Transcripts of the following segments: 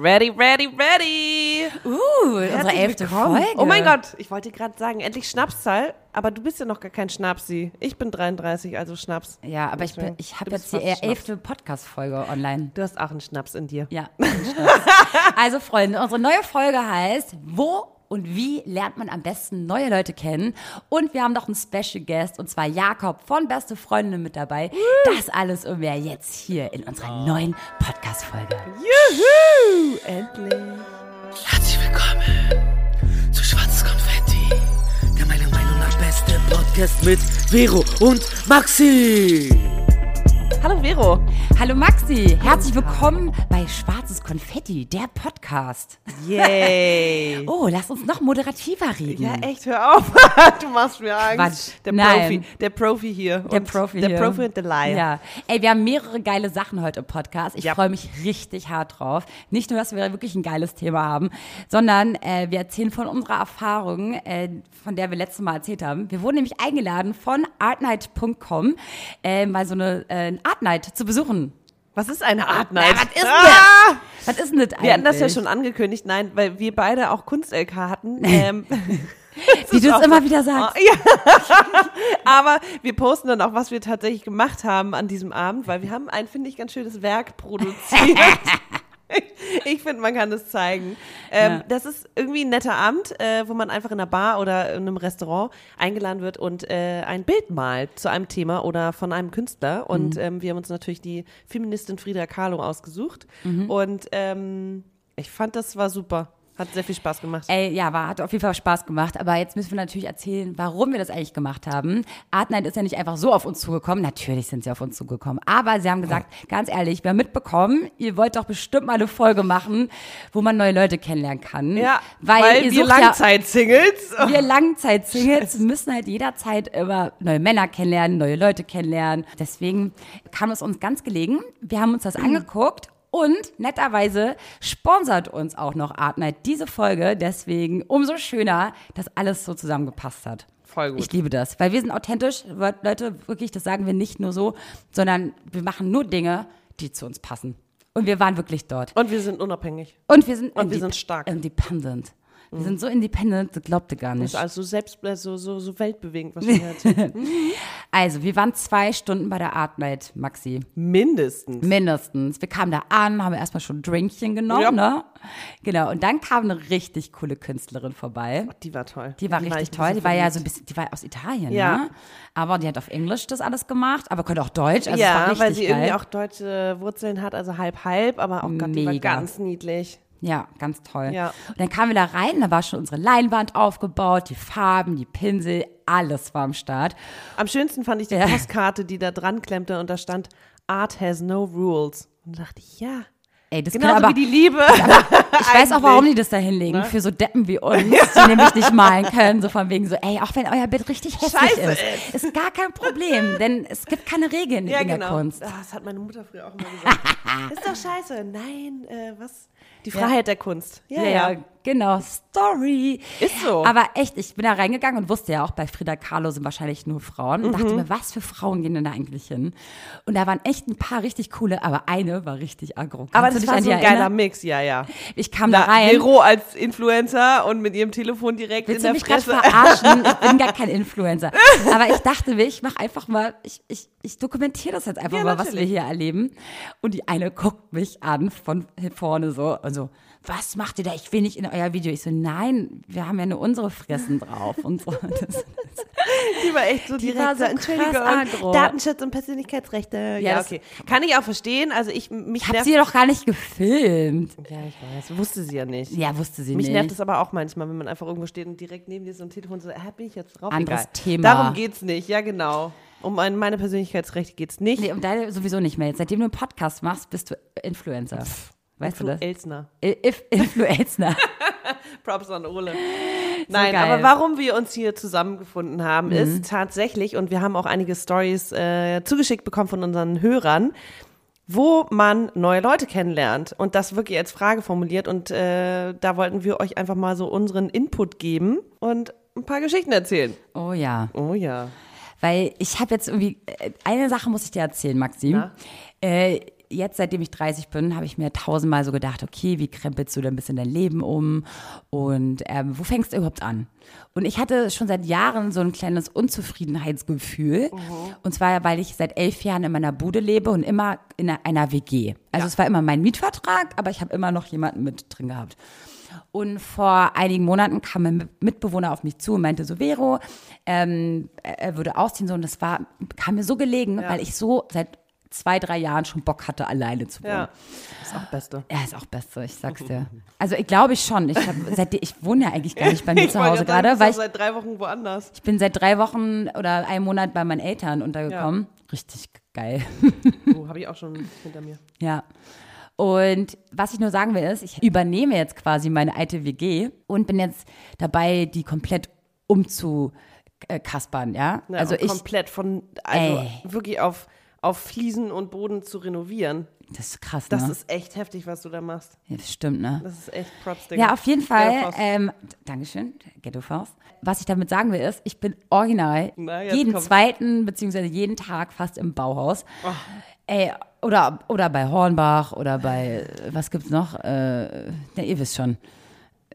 Ready, ready, ready. Uh, unsere elfte. Folge. Oh mein Gott, ich wollte gerade sagen, endlich Schnapszahl, aber du bist ja noch gar kein Schnapsi. Ich bin 33, also Schnaps. Ja, aber ich, bin- ich habe jetzt die Schnaps. elfte Podcast-Folge online. Du hast auch einen Schnaps in dir. Ja. also Freunde, unsere neue Folge heißt, wo und wie lernt man am besten neue Leute kennen? Und wir haben noch einen Special Guest, und zwar Jakob von Beste Freundinnen mit dabei. Das alles und mehr jetzt hier in unserer neuen Podcast-Folge. Juhu, endlich. Herzlich willkommen zu Schwarzes Konfetti, der meiner Meinung nach beste Podcast mit Vero und Maxi. Hallo Vero. Hallo Maxi, herzlich willkommen bei Schwarzes Konfetti, der Podcast. Yay. Oh, lass uns noch moderativer reden. Ja, echt, hör auf. du machst mir Angst. Quatsch. Der Nein. Profi, der Profi hier. Der Profi Der hier. Profi und der Liar. Ja. Ey, wir haben mehrere geile Sachen heute im Podcast. Ich Ja. freue mich richtig hart drauf. Nicht nur, dass wir wirklich ein geiles Thema haben, sondern äh, wir erzählen von unserer Erfahrung, äh, von der wir letztes Mal erzählt haben. Wir wurden nämlich eingeladen von artnight.com, äh, mal so eine äh, Art Night zu besuchen. Was ist eine Art Night? was ist denn ah! Was ist denn das eigentlich? Wir hatten das ja schon angekündigt, nein, weil wir beide auch Kunst-LK hatten. Ähm, Wie du es immer wieder sagst. aber wir posten dann auch, was wir tatsächlich gemacht haben an diesem Abend, weil wir haben ein, finde ich, ganz schönes Werk produziert. Ich finde, man kann das zeigen. Ähm, Ja. Das ist irgendwie ein netter Abend, äh, wo man einfach in einer Bar oder in einem Restaurant eingeladen wird und äh, ein Bild malt zu einem Thema oder von einem Künstler. Und Mhm. ähm, wir haben uns natürlich die Feministin Frida Kahlo ausgesucht. Mhm. Und ähm, ich fand, das war super. Hat sehr viel Spaß gemacht. Ey, ja, war, hat auf jeden Fall Spaß gemacht. Aber jetzt müssen wir natürlich erzählen, warum wir das eigentlich gemacht haben. Art Night ist ja nicht einfach so auf uns zugekommen. Natürlich sind sie auf uns zugekommen. Aber sie haben gesagt, ganz ehrlich, wir haben mitbekommen, ihr wollt doch bestimmt mal eine Folge machen, wo man neue Leute kennenlernen kann. Ja, weil, weil ihr wir sucht ja, Langzeit-Singles. wir Langzeit-Singles müssen halt jederzeit immer neue Männer kennenlernen, neue Leute kennenlernen. Deswegen kam es uns ganz gelegen. Wir haben uns das angeguckt und netterweise sponsert uns auch noch Art Night diese Folge. Deswegen umso schöner, dass alles so zusammengepasst hat. Voll gut. Ich liebe das, weil wir sind authentisch. Leute, wirklich, das sagen wir nicht nur so, sondern wir machen nur Dinge, die zu uns passen. Und wir waren wirklich dort. Und wir sind unabhängig. Und wir sind, Und wir sind stark. Independent. Wir sind so independent, das glaubt ihr gar Das nicht. ist also selbst äh, so, so, so weltbewegend, was wir hier erzählen. Also, wir waren zwei Stunden bei der Art Night, Maxi. Mindestens. Mindestens. Wir kamen da an, haben erstmal schon ein Drinkchen genommen, Ja. ne? Genau. Und dann kam eine richtig coole Künstlerin vorbei. Die war toll. Die war In richtig ich ein toll. Die war ja so ein bisschen, die war aus Italien, Ja. ne? Aber die hat auf Englisch das alles gemacht, aber konnte auch Deutsch. Also ja, war weil sie geil. irgendwie auch deutsche Wurzeln hat, also halb halb, aber auch Gott, die war ganz niedlich. Ja, ganz toll. Ja. Und dann kamen wir da rein, da war schon unsere Leinwand aufgebaut, die Farben, die Pinsel, alles war am Start. Am schönsten fand ich die Ja. Postkarte, die da dran klemmte und da stand Art has no rules. Und da dachte ich, ja. Ey, das aber, wie die Liebe. Ich weiß auch, warum die das da hinlegen. Ne? Für so Deppen wie uns, die nämlich nicht malen können. So von wegen so, ey, auch wenn euer Bild richtig hässlich Scheiße ist, ist gar kein Problem. Denn es gibt keine Regeln Ja, in der genau. Kunst. Ah, Das hat meine Mutter früher auch immer gesagt. ist doch scheiße. Nein, äh, was? Die Freiheit der Kunst. Ja, ja. genau. Story. Ist so. Aber echt, ich bin da reingegangen und wusste ja auch, bei Frida Kahlo sind wahrscheinlich nur Frauen. Und Mhm. dachte mir, was für Frauen gehen denn da eigentlich hin? Und da waren echt ein paar richtig coole, aber eine war richtig aggro. Kannst Aber das war so ein geiler erinnern? Mix, ja, ja. Ich kam da Na, rein. Vero als Influencer und mit ihrem Telefon direkt Willst in du der mich gerade Fresse. verarschen? Ich bin gar kein Influencer. Aber ich dachte mir, ich mache einfach mal, ich, ich, ich dokumentiere das jetzt einfach Ja, mal, was wir natürlich. hier erleben. Und die eine guckt mich an von vorne so, also, was macht ihr da? Ich will nicht in euer Video. Ich so, nein, wir haben ja nur unsere Fressen drauf und so. Das, Die war echt so Die direkt war so Entschuldigung, aggro. Datenschutz und Persönlichkeitsrechte. Ja, Ja, das- okay. Kann ich auch verstehen. Also ich, mich ich habe sie doch gar nicht gefilmt. Ja, ich weiß. Wusste sie ja nicht. Ja, wusste sie Mich nicht. nervt es aber auch manchmal, wenn man einfach irgendwo steht und direkt neben dir so ein Telefon so, äh, bin ich jetzt drauf? Anderes Egal. Thema. Darum geht's nicht, ja genau. Um mein, meine Persönlichkeitsrechte geht's nicht. Nee, um deine sowieso nicht mehr. Seitdem du einen Podcast machst, bist du Influencer. Weißt du das? Elsner. If Influencer. Props an Ole. Nein, geil. aber warum wir uns hier zusammengefunden haben, ist tatsächlich, und wir haben auch einige Stories äh, zugeschickt bekommen von unseren Hörern, wo man neue Leute kennenlernt und das wirklich als Frage formuliert. Und äh, da wollten wir euch einfach mal so unseren Input geben und ein paar Geschichten erzählen. Oh ja. Oh ja. Weil ich habe jetzt irgendwie, äh, eine Sache muss ich dir erzählen, Maxim. Na? Äh, jetzt, seitdem ich 30 bin, habe ich mir tausendmal so gedacht, okay, wie krempelst du denn ein bisschen dein Leben um und ähm, wo fängst du überhaupt an? Und ich hatte schon seit Jahren so ein kleines Unzufriedenheitsgefühl. Und zwar, weil ich seit elf Jahren in meiner Bude lebe und immer in einer, WG. Also es war immer mein Mietvertrag, aber ich habe immer noch jemanden mit drin gehabt. Und vor einigen Monaten kam mein Mitbewohner auf mich zu und meinte so, Vero, ähm, er würde ausziehen so. Und das war, kam mir so gelegen, weil ich so seit zwei, drei Jahren schon Bock hatte, alleine zu wohnen. Ja, ist auch Beste. Ja, ist auch Beste, ich sag's dir. Also ich glaube ich schon. Ich, hab, seitdem, ich wohne ja eigentlich gar nicht bei mir zu Hause sagen, gerade, du weil ich, seit drei Wochen woanders. ich bin seit drei Wochen oder einem Monat bei meinen Eltern untergekommen. Richtig geil. Oh, habe ich auch schon hinter mir. Ja. Und was ich nur sagen will, ist, ich übernehme jetzt quasi meine alte WG und bin jetzt dabei, die komplett umzukaspern, ja. Ja, also ich, komplett von, also Ey. wirklich auf, auf Fliesen und Boden zu renovieren. das ist krass, Das ne? ist echt heftig, was du da machst. ja, das stimmt, ne? Das ist echt Props, Digga. Ja, auf jeden Fall. Ähm, Dankeschön, Ghetto Faust. Was ich damit sagen will, ist, ich bin original Na, jeden kommt's. zweiten beziehungsweise jeden Tag fast im Bauhaus. Oh. Ey, oder, oder bei Hornbach oder bei, was gibt's noch? Äh, ja, ihr wisst schon.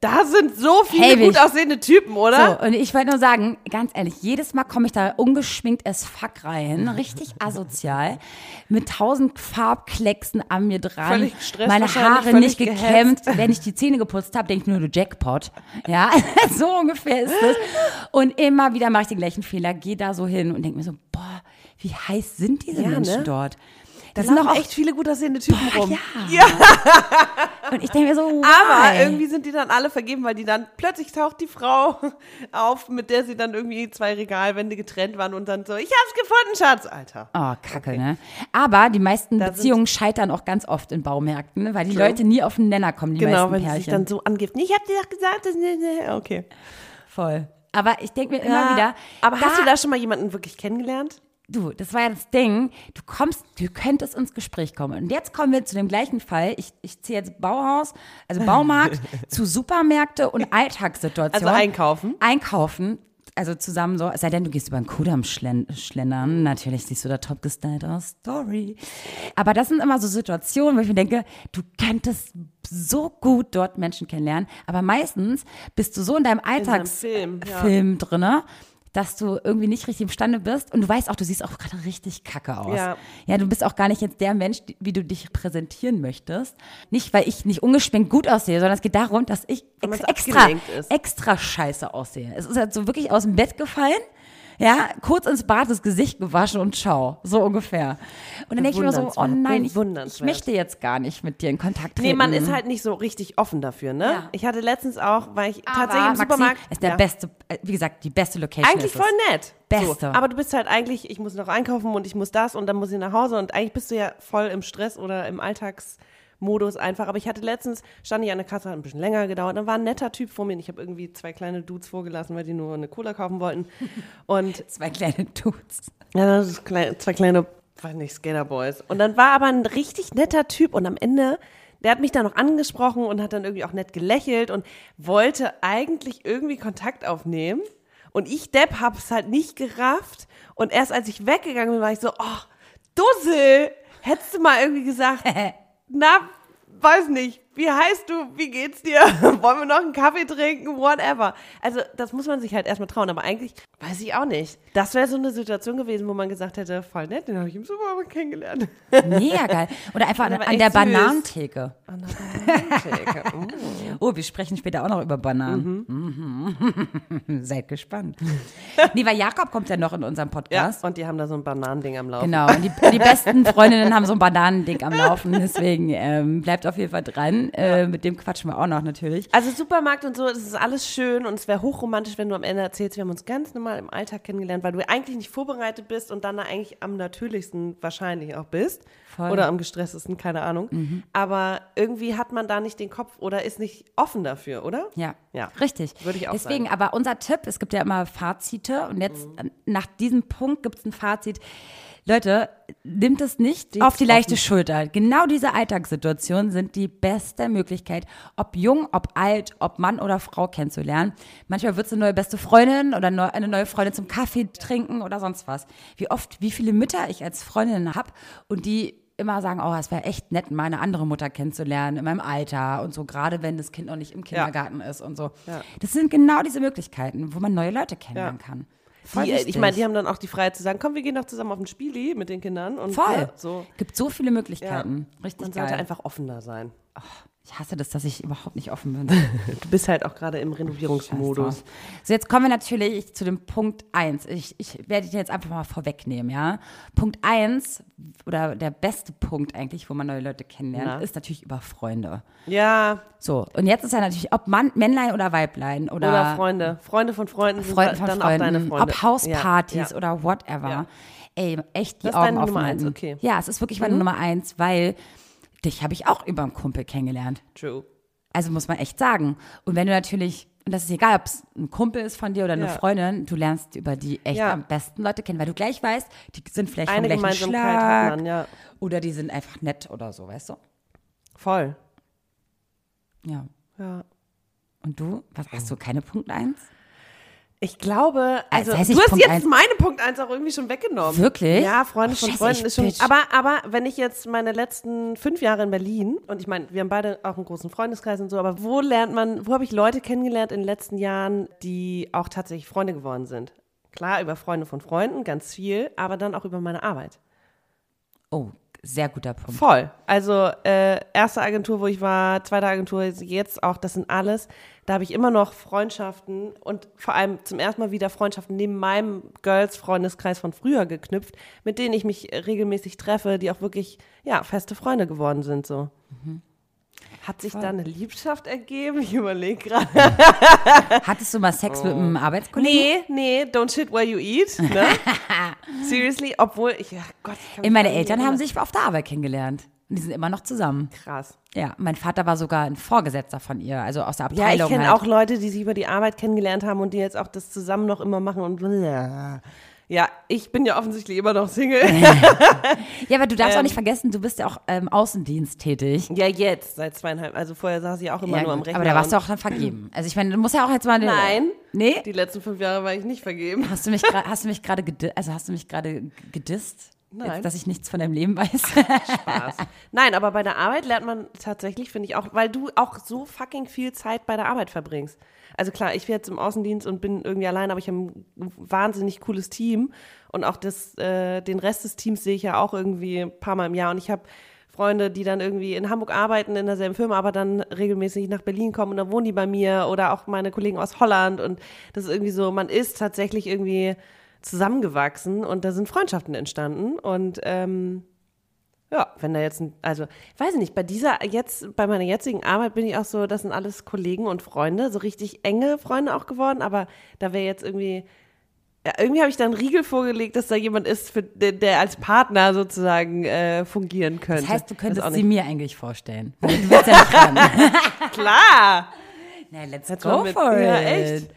Da sind so viele Hey, wie gut aussehende Typen, oder? So, und ich wollte nur sagen, ganz ehrlich, jedes Mal komme ich da ungeschminkt as fuck rein, richtig asozial, mit tausend Farbklecksen an mir dran, Völlig gestresst meine Haare nicht gekämmt. Wenn ich die Zähne geputzt habe, denke ich nur, du Jackpot. Ja, so ungefähr ist es. Und immer wieder mache ich den gleichen Fehler, gehe da so hin und denke mir so, boah, wie heiß sind diese Ja, Menschen ne? dort? Da Das sind auch echt viele gut aussehende Typen rum. ja. Und ich denke mir so, why? Aber irgendwie sind die dann alle vergeben, weil die dann plötzlich taucht die Frau auf, mit der sie dann irgendwie zwei Regalwände getrennt waren und dann so, ich hab's gefunden, Schatz, Alter. Oh, kacke, ne? Aber die meisten Da Beziehungen scheitern auch ganz oft in Baumärkten, ne? weil die Leute nie auf den Nenner kommen, die Genau, meisten wenn sie sich Pärchen. dann so angiften. Ich hab dir doch gesagt, das okay. Voll. Aber ich denke mir immer wieder, Aber hast du da schon mal jemanden wirklich kennengelernt? Du, das war ja das Ding, du kommst, du könntest ins Gespräch kommen. Und jetzt kommen wir zu dem gleichen Fall. Ich, ich ziehe jetzt Bauhaus, also Baumarkt, zu Supermärkte und Alltagssituationen. Also einkaufen? Einkaufen. Also zusammen so, es sei denn, du gehst über den Kudamm schlen schlendern. Natürlich siehst du da top gestylt aus. Story. Aber das sind immer so Situationen, wo ich mir denke, du könntest so gut dort Menschen kennenlernen. Aber meistens bist du so in deinem Film, ja. Alltagsfilm drinne, dass du irgendwie nicht richtig imstande bist und du weißt auch, du siehst auch gerade richtig kacke aus. Ja. ja, du bist auch gar nicht jetzt der Mensch, wie du dich präsentieren möchtest. Nicht, weil ich nicht ungeschminkt gut aussehe, sondern es geht darum, dass ich ex extra, extra scheiße aussehe. Es ist halt so wirklich aus dem Bett gefallen. Ja, kurz ins Bad das Gesicht gewaschen und ciao. So ungefähr. Und dann denke ich mir so, oh nein, ich, ich möchte jetzt gar nicht mit dir in Kontakt treten. Nee, man ist halt nicht so richtig offen dafür, ne? Ja. Ich hatte letztens auch, weil ich Aber tatsächlich im Maxi Supermarkt. ist der Ja. beste, äh, wie gesagt, die beste Location. Eigentlich voll nett. Beste. So, aber du bist halt eigentlich, ich muss noch einkaufen und ich muss das und dann muss ich nach Hause und eigentlich bist du ja voll im Stress oder im Alltagsmodus einfach. Aber ich hatte letztens, stand ich an der Kasse, hat ein bisschen länger gedauert, dann war ein netter Typ vor mir und ich habe irgendwie zwei kleine Dudes vorgelassen, weil die nur eine Cola kaufen wollten. Und Zwei kleine Dudes. ja, klein, zwei kleine, weiß nicht, Skaterboys. Und dann war aber ein richtig netter Typ und am Ende, der hat mich dann noch angesprochen und hat dann irgendwie auch nett gelächelt und wollte eigentlich irgendwie Kontakt aufnehmen. Und ich, Depp, hab's halt nicht gerafft. Und erst als ich weggegangen bin, war ich so, oh, Dussel, hättest du mal irgendwie gesagt, na, weiß nicht, wie heißt du, wie geht's dir, wollen wir noch einen Kaffee trinken, whatever. Also das muss man sich halt erstmal trauen, aber eigentlich weiß ich auch nicht. Das wäre so eine Situation gewesen, wo man gesagt hätte, voll nett, den habe ich im Supermarkt kennengelernt. Mega geil. Oder einfach an, an der. Bananentheke. An der Bananentheke. Mm. Oh, wir sprechen später auch noch über Bananen. Mhm. Seid gespannt. nee, weil Jakob kommt ja noch in unserem Ja, Podcast. und die haben da so ein Bananending am Laufen. Genau, und die, die besten Freundinnen haben so ein Bananending am Laufen, deswegen ähm, bleibt auf jeden Fall dran. Äh, mit dem quatschen wir auch noch natürlich. Also Supermarkt und so, das ist alles schön und es wäre hochromantisch, wenn du am Ende erzählst, wir haben uns ganz normal im Alltag kennengelernt, weil du eigentlich nicht vorbereitet bist und dann eigentlich am natürlichsten wahrscheinlich auch bist. Voll. Oder am gestresstesten, keine Ahnung. Aber irgendwie hat man da nicht den Kopf oder ist nicht offen dafür, oder? Ja, Ja. richtig. Würde ich auch Deswegen, sagen. aber unser Tipp, es gibt ja immer Fazite und jetzt Mhm. äh, nach diesem Punkt gibt es ein Fazit. Leute, nimmt es nicht Seht's auf die leichte. Schulter. Genau diese Alltagssituationen sind die beste Möglichkeit, ob jung, ob alt, ob Mann oder Frau kennenzulernen. Manchmal wird es eine neue beste Freundin oder eine neue Freundin zum Kaffee trinken oder sonst was. Wie oft, wie viele Mütter ich als Freundin habe und die immer sagen, oh, es wäre echt nett, meine andere Mutter kennenzulernen in meinem Alter und so, gerade wenn das Kind noch nicht im Kindergarten ist und so. Ja. Das sind genau diese Möglichkeiten, wo man neue Leute kennenlernen Ja. kann. Voll Die, ich meine, die haben dann auch die Freiheit zu sagen, komm, wir gehen doch zusammen auf ein Spieli mit den Kindern. Und Voll. Ja, so. Gibt so viele Möglichkeiten. Ja. Richtig Man geil. sollte einfach offener sein. Ich hasse das, dass ich überhaupt nicht offen bin. Du bist halt auch gerade im Renovierungsmodus. So, jetzt kommen wir natürlich zu dem Punkt 1. Ich, ich werde den jetzt einfach mal vorwegnehmen, ja. Punkt 1, oder der beste Punkt eigentlich, wo man neue Leute kennenlernt, Na? ist natürlich über Freunde. Ja, So, und jetzt ist ja natürlich, ob Mann, Männlein oder Weiblein oder, oder Freunde. Freunde von Freunden sind Freunde von dann Freunden, auch deine Freunde. ob Hauspartys Ja, ja. oder whatever. Ja. Ey, echt die Das ist Augen deine offen Nummer eins, okay. Ja, es ist wirklich meine Nummer eins, weil dich habe ich auch über einen Kumpel kennengelernt. True. Also muss man echt sagen. Und wenn du natürlich, und das ist egal, ob es ein Kumpel ist von dir oder eine Ja. Freundin, du lernst über die echt Ja. am besten Leute kennen, weil du gleich weißt, die sind vielleicht Eine vom gleichen Schlag man, ja. oder die sind einfach nett oder so, weißt du? Voll. Ja. Ja. Und du? Was hast du? Keine Punkt eins? Ich glaube, also das heißt du hast Punkt jetzt eins. meine Punkt 1 auch irgendwie schon weggenommen. Wirklich? Ja, Freunde von Scheiße, Freunden ist schon. bitch. Aber, aber wenn ich jetzt meine letzten fünf Jahre in Berlin und ich meine, wir haben beide auch einen großen Freundeskreis und so, aber wo lernt man, wo habe ich Leute kennengelernt in den letzten Jahren, die auch tatsächlich Freunde geworden sind? Klar, über Freunde von Freunden, ganz viel, aber dann auch über meine Arbeit. Oh, sehr guter Punkt. Voll. Also äh, erste Agentur, wo ich war, zweite Agentur, jetzt auch, das sind alles. Da habe ich immer noch Freundschaften und vor allem zum ersten Mal wieder Freundschaften neben meinem Girls-Freundeskreis von früher geknüpft, mit denen ich mich regelmäßig treffe, die auch wirklich, ja, feste Freunde geworden sind so. Hat sich da eine Liebschaft ergeben? Ich überlege gerade. Hattest du mal Sex mit einem Arbeitskollegen? Nee, nee, don't shit where you eat. Ne? Seriously, obwohl ich, ja Gott. Ich Meine Eltern haben sich auf der Arbeit kennengelernt. Und die sind immer noch zusammen. Krass. Ja, mein Vater war sogar ein Vorgesetzter von ihr, also aus der Ja, Abteilung. ich kenne halt. auch Leute, die sich über die Arbeit kennengelernt haben und die jetzt auch das zusammen noch immer machen und ja, ich bin ja offensichtlich immer noch Single. Ja, aber du darfst Ähm. auch nicht vergessen, du bist ja auch ähm, Außendienst tätig. ja, jetzt seit zweieinhalb. Also vorher saß ich auch immer Ja, nur am Rechner. aber da warst du auch dann vergeben. Also ich meine, du musst ja auch jetzt mal. Nein. Nee? Die letzten fünf Jahre war ich nicht vergeben. Hast du mich gra- hast du mich gerade gedi also hast du mich gerade gedisst? Nein. Jetzt, dass ich nichts von deinem Leben weiß. Spaß. Nein, aber bei der Arbeit lernt man tatsächlich, finde ich auch, weil du auch so fucking viel Zeit bei der Arbeit verbringst. Also klar, ich bin jetzt im Außendienst und bin irgendwie allein, aber ich habe ein wahnsinnig cooles Team und auch das, äh, den Rest des Teams sehe ich ja auch irgendwie ein paar Mal im Jahr und ich habe Freunde, die dann irgendwie in Hamburg arbeiten, in derselben Firma, aber dann regelmäßig nach Berlin kommen und dann wohnen die bei mir oder auch meine Kollegen aus Holland und das ist irgendwie so, man ist tatsächlich irgendwie zusammengewachsen und da sind Freundschaften entstanden und ähm, ja, wenn da jetzt ein, also, weiß ich nicht, bei dieser, jetzt, bei meiner jetzigen Arbeit bin ich auch so, das sind alles Kollegen und Freunde, so richtig enge Freunde auch geworden, aber da wäre jetzt irgendwie, ja, irgendwie habe ich da einen Riegel vorgelegt, dass da jemand ist, für, der, der als Partner sozusagen äh, fungieren könnte. Das heißt, du könntest sie mir eigentlich vorstellen. Du willst ja. Klar! Na, let's Jetzt go mit- for it. ja, echt.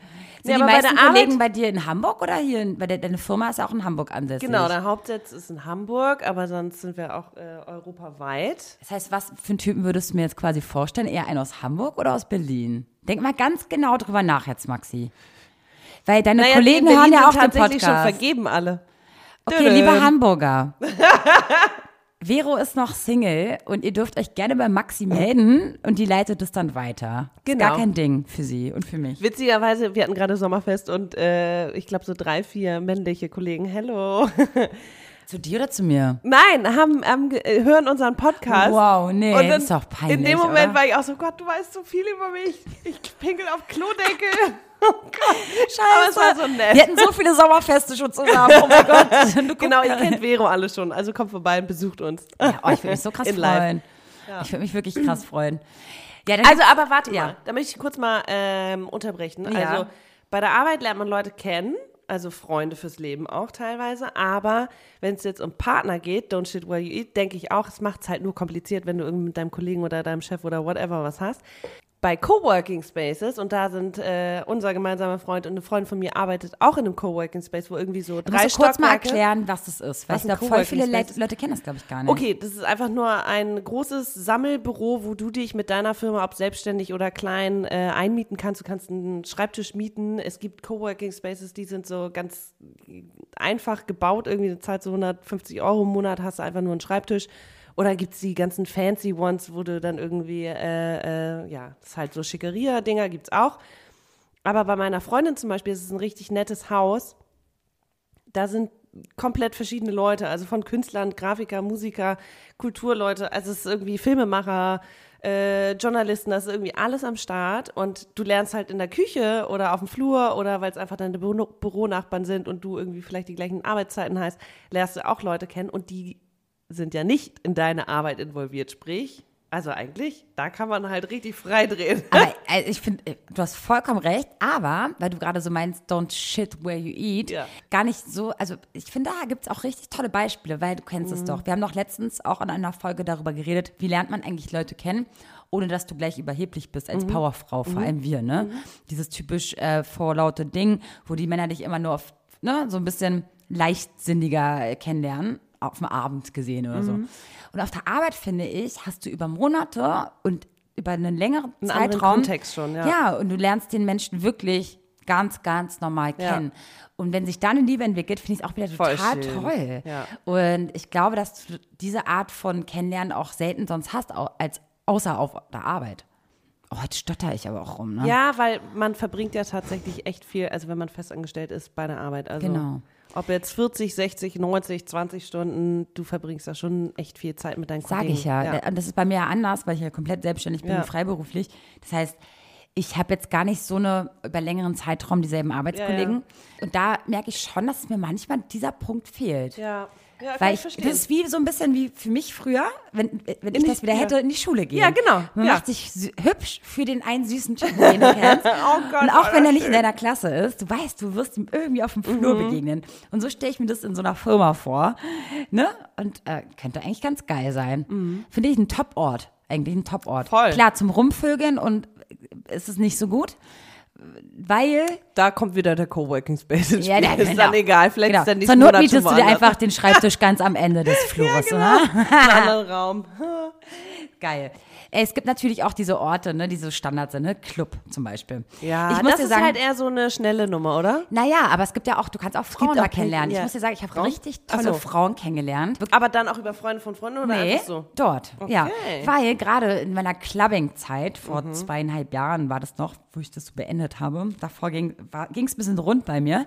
Sind Nee, die aber bei meisten der Arbeit- Kollegen bei dir in Hamburg oder hier? In, weil de- deine Firma ist ja auch in Hamburg ansässig. Genau, der Hauptsitz ist in Hamburg, aber sonst sind wir auch äh, europaweit. Das heißt, was für einen Typen würdest du mir jetzt quasi vorstellen? Eher einen aus Hamburg oder aus Berlin? Denk mal ganz genau drüber nach jetzt, Maxi. Weil deine Naja, Kollegen hören ja auch den tatsächlich schon Podcast. vergeben alle. Okay, Dödüm. liebe Hamburger. Vero ist noch Single und ihr dürft euch gerne bei Maxi melden und die leitet es dann weiter. Genau. gar kein Ding für sie und für mich. Witzigerweise, wir hatten gerade Sommerfest und äh, ich glaube so drei, vier männliche Kollegen, hello. Zu dir oder zu mir? Nein, haben, haben äh, hören unseren Podcast. Wow, nee, und dann, ist doch peinlich, In dem Moment oder? war ich auch so, Gott, du weißt so viel über mich. Ich pinkel auf Klodeckel. Gott. Aber es war so nett. Wir hatten so viele Sommerfeste schon zusammen. Oh mein Gott. Genau, ihr kennt Vero alle schon. Also kommt vorbei und besucht uns. Ja, oh, ich würde mich so krass In freuen. Ich würde mich wirklich krass freuen. Ja, Also, aber warte Ja. mal, da möchte ich kurz mal ähm, unterbrechen. Ja. Also, bei der Arbeit lernt man Leute kennen, also Freunde fürs Leben auch teilweise. Aber wenn es jetzt um Partner geht, don't shit where you eat, denke ich auch, es macht es halt nur kompliziert, wenn du irgendwie mit deinem Kollegen oder deinem Chef oder whatever was hast. Bei Coworking Spaces, und da sind äh, unser gemeinsamer Freund und eine Freundin von mir arbeitet auch in einem Coworking Space, wo irgendwie so drei du kurz mal Stockwerke- erklären, was das ist. Weil Was ich glaube, voll viele Le Leute kennen das, glaube ich, gar nicht. Okay, das ist einfach nur ein großes Sammelbüro, wo du dich mit deiner Firma, ob selbstständig oder klein, äh, einmieten kannst. Du kannst einen Schreibtisch mieten. Es gibt Coworking Spaces, die sind so ganz einfach gebaut. Irgendwie du zahlst so 150 Euro im Monat, hast du einfach nur einen Schreibtisch Oder gibt's die ganzen fancy Ones, wo du dann irgendwie, äh, äh, ja, das ist halt so Schickeria-Dinger gibt's auch. Aber bei meiner Freundin zum Beispiel ist es ein richtig nettes Haus. Da sind komplett verschiedene Leute, also von Künstlern, Grafiker, Musiker, Kulturleute, also es ist irgendwie Filmemacher, äh, Journalisten, das ist irgendwie alles am Start und du lernst halt in der Küche oder auf dem Flur oder weil es einfach deine Büro Büronachbarn sind und du irgendwie vielleicht die gleichen Arbeitszeiten hast, lernst du auch Leute kennen und die sind ja nicht in deine Arbeit involviert, sprich, also eigentlich, da kann man halt richtig frei drehen. Aber also ich finde, du hast vollkommen recht, aber, weil du gerade so meinst, don't shit where you eat, Ja. gar nicht so, also ich finde, da gibt es auch richtig tolle Beispiele, weil du kennst Mhm. es doch. Wir haben doch letztens auch in einer Folge darüber geredet, wie lernt man eigentlich Leute kennen, ohne dass du gleich überheblich bist Mhm. als Powerfrau, vor allem wir, ne? Dieses typisch äh, vorlaute Ding, wo die Männer dich immer nur auf, ne, so ein bisschen leichtsinniger äh, kennenlernen, auf dem Abend gesehen oder so. Mhm. Und auf der Arbeit, finde ich, hast du über Monate und über einen längeren Einen Zeitraum. Kontext schon, ja. Ja, und du lernst den Menschen wirklich ganz, ganz normal Ja. kennen. Und wenn sich dann eine Liebe entwickelt, finde ich es auch wieder Voll total schön. toll. Ja. Und ich glaube, dass du diese Art von Kennenlernen auch selten sonst hast, als außer auf der Arbeit. Oh, jetzt stotter ich aber auch rum, ne? Ja, weil man verbringt ja tatsächlich echt viel, also wenn man festangestellt ist bei der Arbeit. Also Genau. Ob jetzt 40, 60, 90, 20 Stunden, du verbringst da schon echt viel Zeit mit deinen Sag Kollegen. ich ja. Und das ist bei mir ja anders, weil ich ja komplett selbstständig bin, Ja. freiberuflich. Das heißt, ich habe jetzt gar nicht so eine über längeren Zeitraum dieselben Arbeitskollegen. Und da merke ich schon, dass mir manchmal dieser Punkt fehlt. Ja, ja Weil ich ich, das ist wie so ein bisschen wie für mich früher, wenn, wenn ich das wieder ja. hätte, in die Schule gehen. Ja, genau, Man ja. macht sich hübsch für den einen süßen Typen, den du kennst. Oh Gott, Und auch oh, wenn er nicht in deiner Klasse ist, du weißt, du wirst ihm irgendwie auf dem Flur Mhm. begegnen. Und so stelle ich mir das in so einer Firma vor. Ne? Und äh, könnte eigentlich ganz geil sein. Finde ich ein Top-Ort. Eigentlich ein Top-Ort. Mhm. Klar, zum Rumvögeln und ist es nicht so gut, weil da kommt wieder der Coworking Space ins Spiel. ja, ist dann egal, vielleicht genau. ist der Zur nächste Not mietest du dir einfach den Schreibtisch ganz am Ende des Flures, genau. oder? Einen anderen Raum. Geil. Es gibt natürlich auch diese Orte, ne, die so Standard sind, ne? Club zum Beispiel. Ja, ich muss das dir ist sagen, halt eher so eine schnelle Nummer, oder? naja, aber es gibt ja auch, du kannst auch Frauen da kennenlernen. ja. Ich muss dir sagen, ich habe richtig tolle so. Frauen kennengelernt. Aber dann auch über Freunde von Freunden oder Nee, einfach so? dort, ja. Okay. Mhm. Weil gerade in meiner Clubbing-Zeit, vor zweieinhalb Jahren war das noch, wo ich das so beendet habe, davor ging es ein bisschen rund bei mir.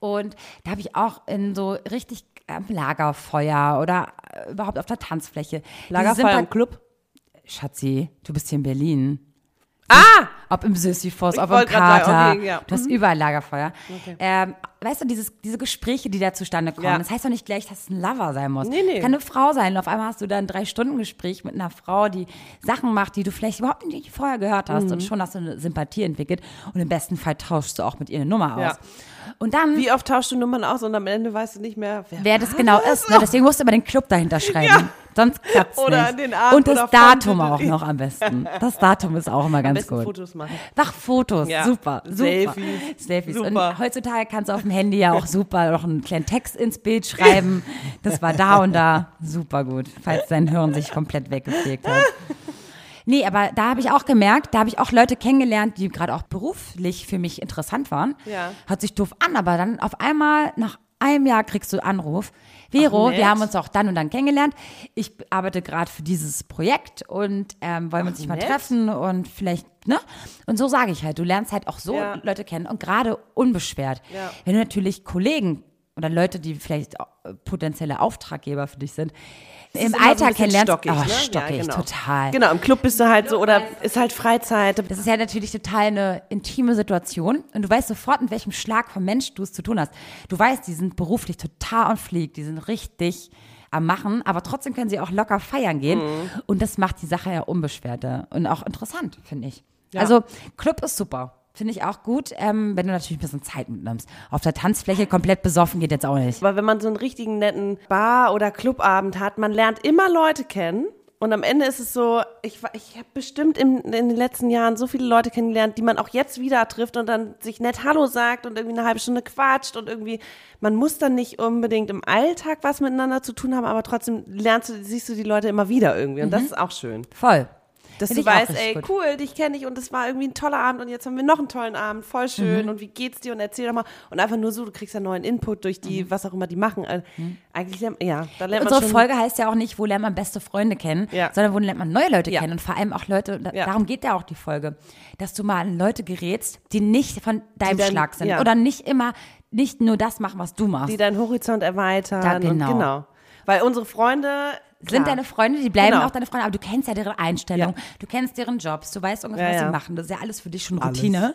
Und da habe ich auch in so richtig am Lagerfeuer oder äh, überhaupt auf der Tanzfläche. Lagerfeuer im Club? Schatzi, du bist hier in Berlin. Ah! Ob im Sisyphos, ob im Krater. sagen, okay, ja. Mhm. Du hast überall Lagerfeuer. Ähm, weißt du, dieses, diese Gespräche, die da zustande kommen, Ja. das heißt doch nicht gleich, dass es ein Lover sein muss. Nee, nee. Kann eine Frau sein. Und auf einmal hast du da ein Drei-Stunden-Gespräch mit einer Frau, die Sachen macht, die du vielleicht überhaupt nicht vorher gehört hast. Mhm. Und schon hast du eine Sympathie entwickelt. Und im besten Fall tauschst du auch mit ihr eine Nummer aus. Ja. Und dann, Wie oft tauschst du Nummern aus und am Ende weißt du nicht mehr, wer, wer das genau ist. Ne? Deswegen musst du immer den Club dahinter schreiben. Sonst klappt's Oder nicht. den Abend Und das Datum auch noch am besten. Das Datum ist auch immer ganz gut. Fotos machen. Mach Fotos, Ja. super, super. Selfies, Selfies. super. Und heutzutage kannst du auf dem Handy ja auch super noch einen kleinen Text ins Bild schreiben. Das war da und da super gut, falls dein Hirn sich komplett weggepflegt hat. Nee, aber da habe ich auch gemerkt, da habe ich auch Leute kennengelernt, die gerade auch beruflich für mich interessant waren. Ja. Hört sich doof an, aber dann auf einmal nach einem Jahr kriegst du Anruf. Vero, Ach, wir haben uns auch dann und dann kennengelernt. Ich arbeite gerade für dieses Projekt und ähm, wollen wir uns nicht mal nett. treffen und vielleicht, ne? Und so sage ich halt, du lernst halt auch so Ja. Leute kennen und gerade unbeschwert. Ja. Wenn du natürlich Kollegen oder Leute, die vielleicht äh, potenzielle Auftraggeber für dich sind, im immer so kennenlernst, stockig, oh, ne? stockig, ja, genau. total. Genau, im Club bist du halt so, oder ist halt Freizeit. Das ist ja natürlich total eine intime Situation und du weißt sofort, mit welchem Schlag vom Mensch du es zu tun hast. Du weißt, die sind beruflich total on fleek, die sind richtig am Machen, aber trotzdem können sie auch locker feiern gehen und das macht die Sache ja unbeschwerter und auch interessant, finde ich. Also Club ist super. Finde ich auch gut, ähm, wenn du natürlich ein bisschen Zeit mitnimmst. Auf der Tanzfläche komplett besoffen geht jetzt auch nicht. Weil wenn man so einen richtigen netten Bar- oder Clubabend hat, man lernt immer Leute kennen. Und am Ende ist es so, ich, ich habe bestimmt in, in den letzten Jahren so viele Leute kennengelernt, die man auch jetzt wieder trifft und dann sich nett Hallo sagt und irgendwie eine halbe Stunde quatscht und irgendwie, man muss dann nicht unbedingt im Alltag was miteinander zu tun haben, aber trotzdem lernst du, siehst du die Leute immer wieder irgendwie und das ist auch schön. Voll. Dass Find du weißt, ey, gut. cool, dich kenne ich und es war irgendwie ein toller Abend und jetzt haben wir noch einen tollen Abend, voll schön Mhm. und wie geht's dir und erzähl doch mal. Und einfach nur so, du kriegst ja neuen Input durch die, was auch immer die machen. Also, Eigentlich, lernt- ja, da lernt man Mhm. Unsere schon. Folge heißt ja auch nicht, wo lernt man beste Freunde kennen, Ja. sondern wo lernt man neue Leute Ja. kennen und vor allem auch Leute, da, Ja. darum geht ja auch die Folge, dass du mal an Leute gerätst, die nicht von deinem dann- Schlag sind oder nicht immer, nicht nur das machen, was du machst. die deinen Horizont erweitern. Und genau. genau. Weil unsere Freunde. Sind deine Freunde, die bleiben Genau. auch deine Freunde, aber du kennst ja deren Einstellung, Ja. du kennst deren Jobs, du weißt ungefähr, Ja, was sie machen. Das ist ja alles für dich schon. Routine.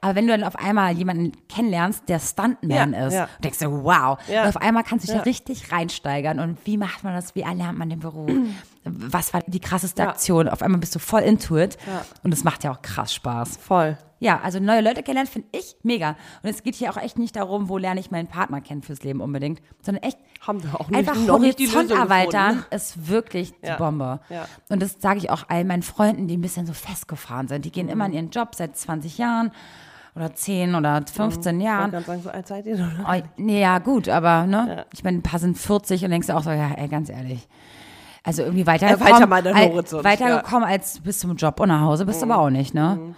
Aber wenn du dann auf einmal jemanden kennenlernst, der Stuntman ist, und denkst du, wow, und auf einmal kannst du dich Ja. da richtig reinsteigern. Und wie macht man das? Wie erlernt man den Beruf? Was war die krasseste. Aktion? Auf einmal bist du voll into it. Und es macht ja auch krass Spaß. Voll. Ja, also neue Leute kennenlernen finde ich mega. Und es geht hier auch echt nicht darum, wo lerne ich meinen Partner kennen fürs Leben unbedingt, sondern echt Haben wir auch nicht, einfach noch nicht die Lösung Horizont erweitern gefunden. ist wirklich die Ja. Bombe. Ja. Und das sage ich auch all meinen Freunden, die ein bisschen so festgefahren sind. Die gehen immer Mhm. in ihren Job seit 20 Jahren oder 10 oder 15 Ich Jahren. wollte gerade sagen, so alt seid ihr noch. Oh, nee, ja, gut, aber ne? Ja. Ich meine, ein paar sind 40 und denkst du auch so, ja, ey, ganz ehrlich. Also irgendwie weitergekommen, Erweiter mal deinen al- Horizont, weitergekommen als bis zum Job und nach Hause bist du Mhm. aber auch nicht, ne?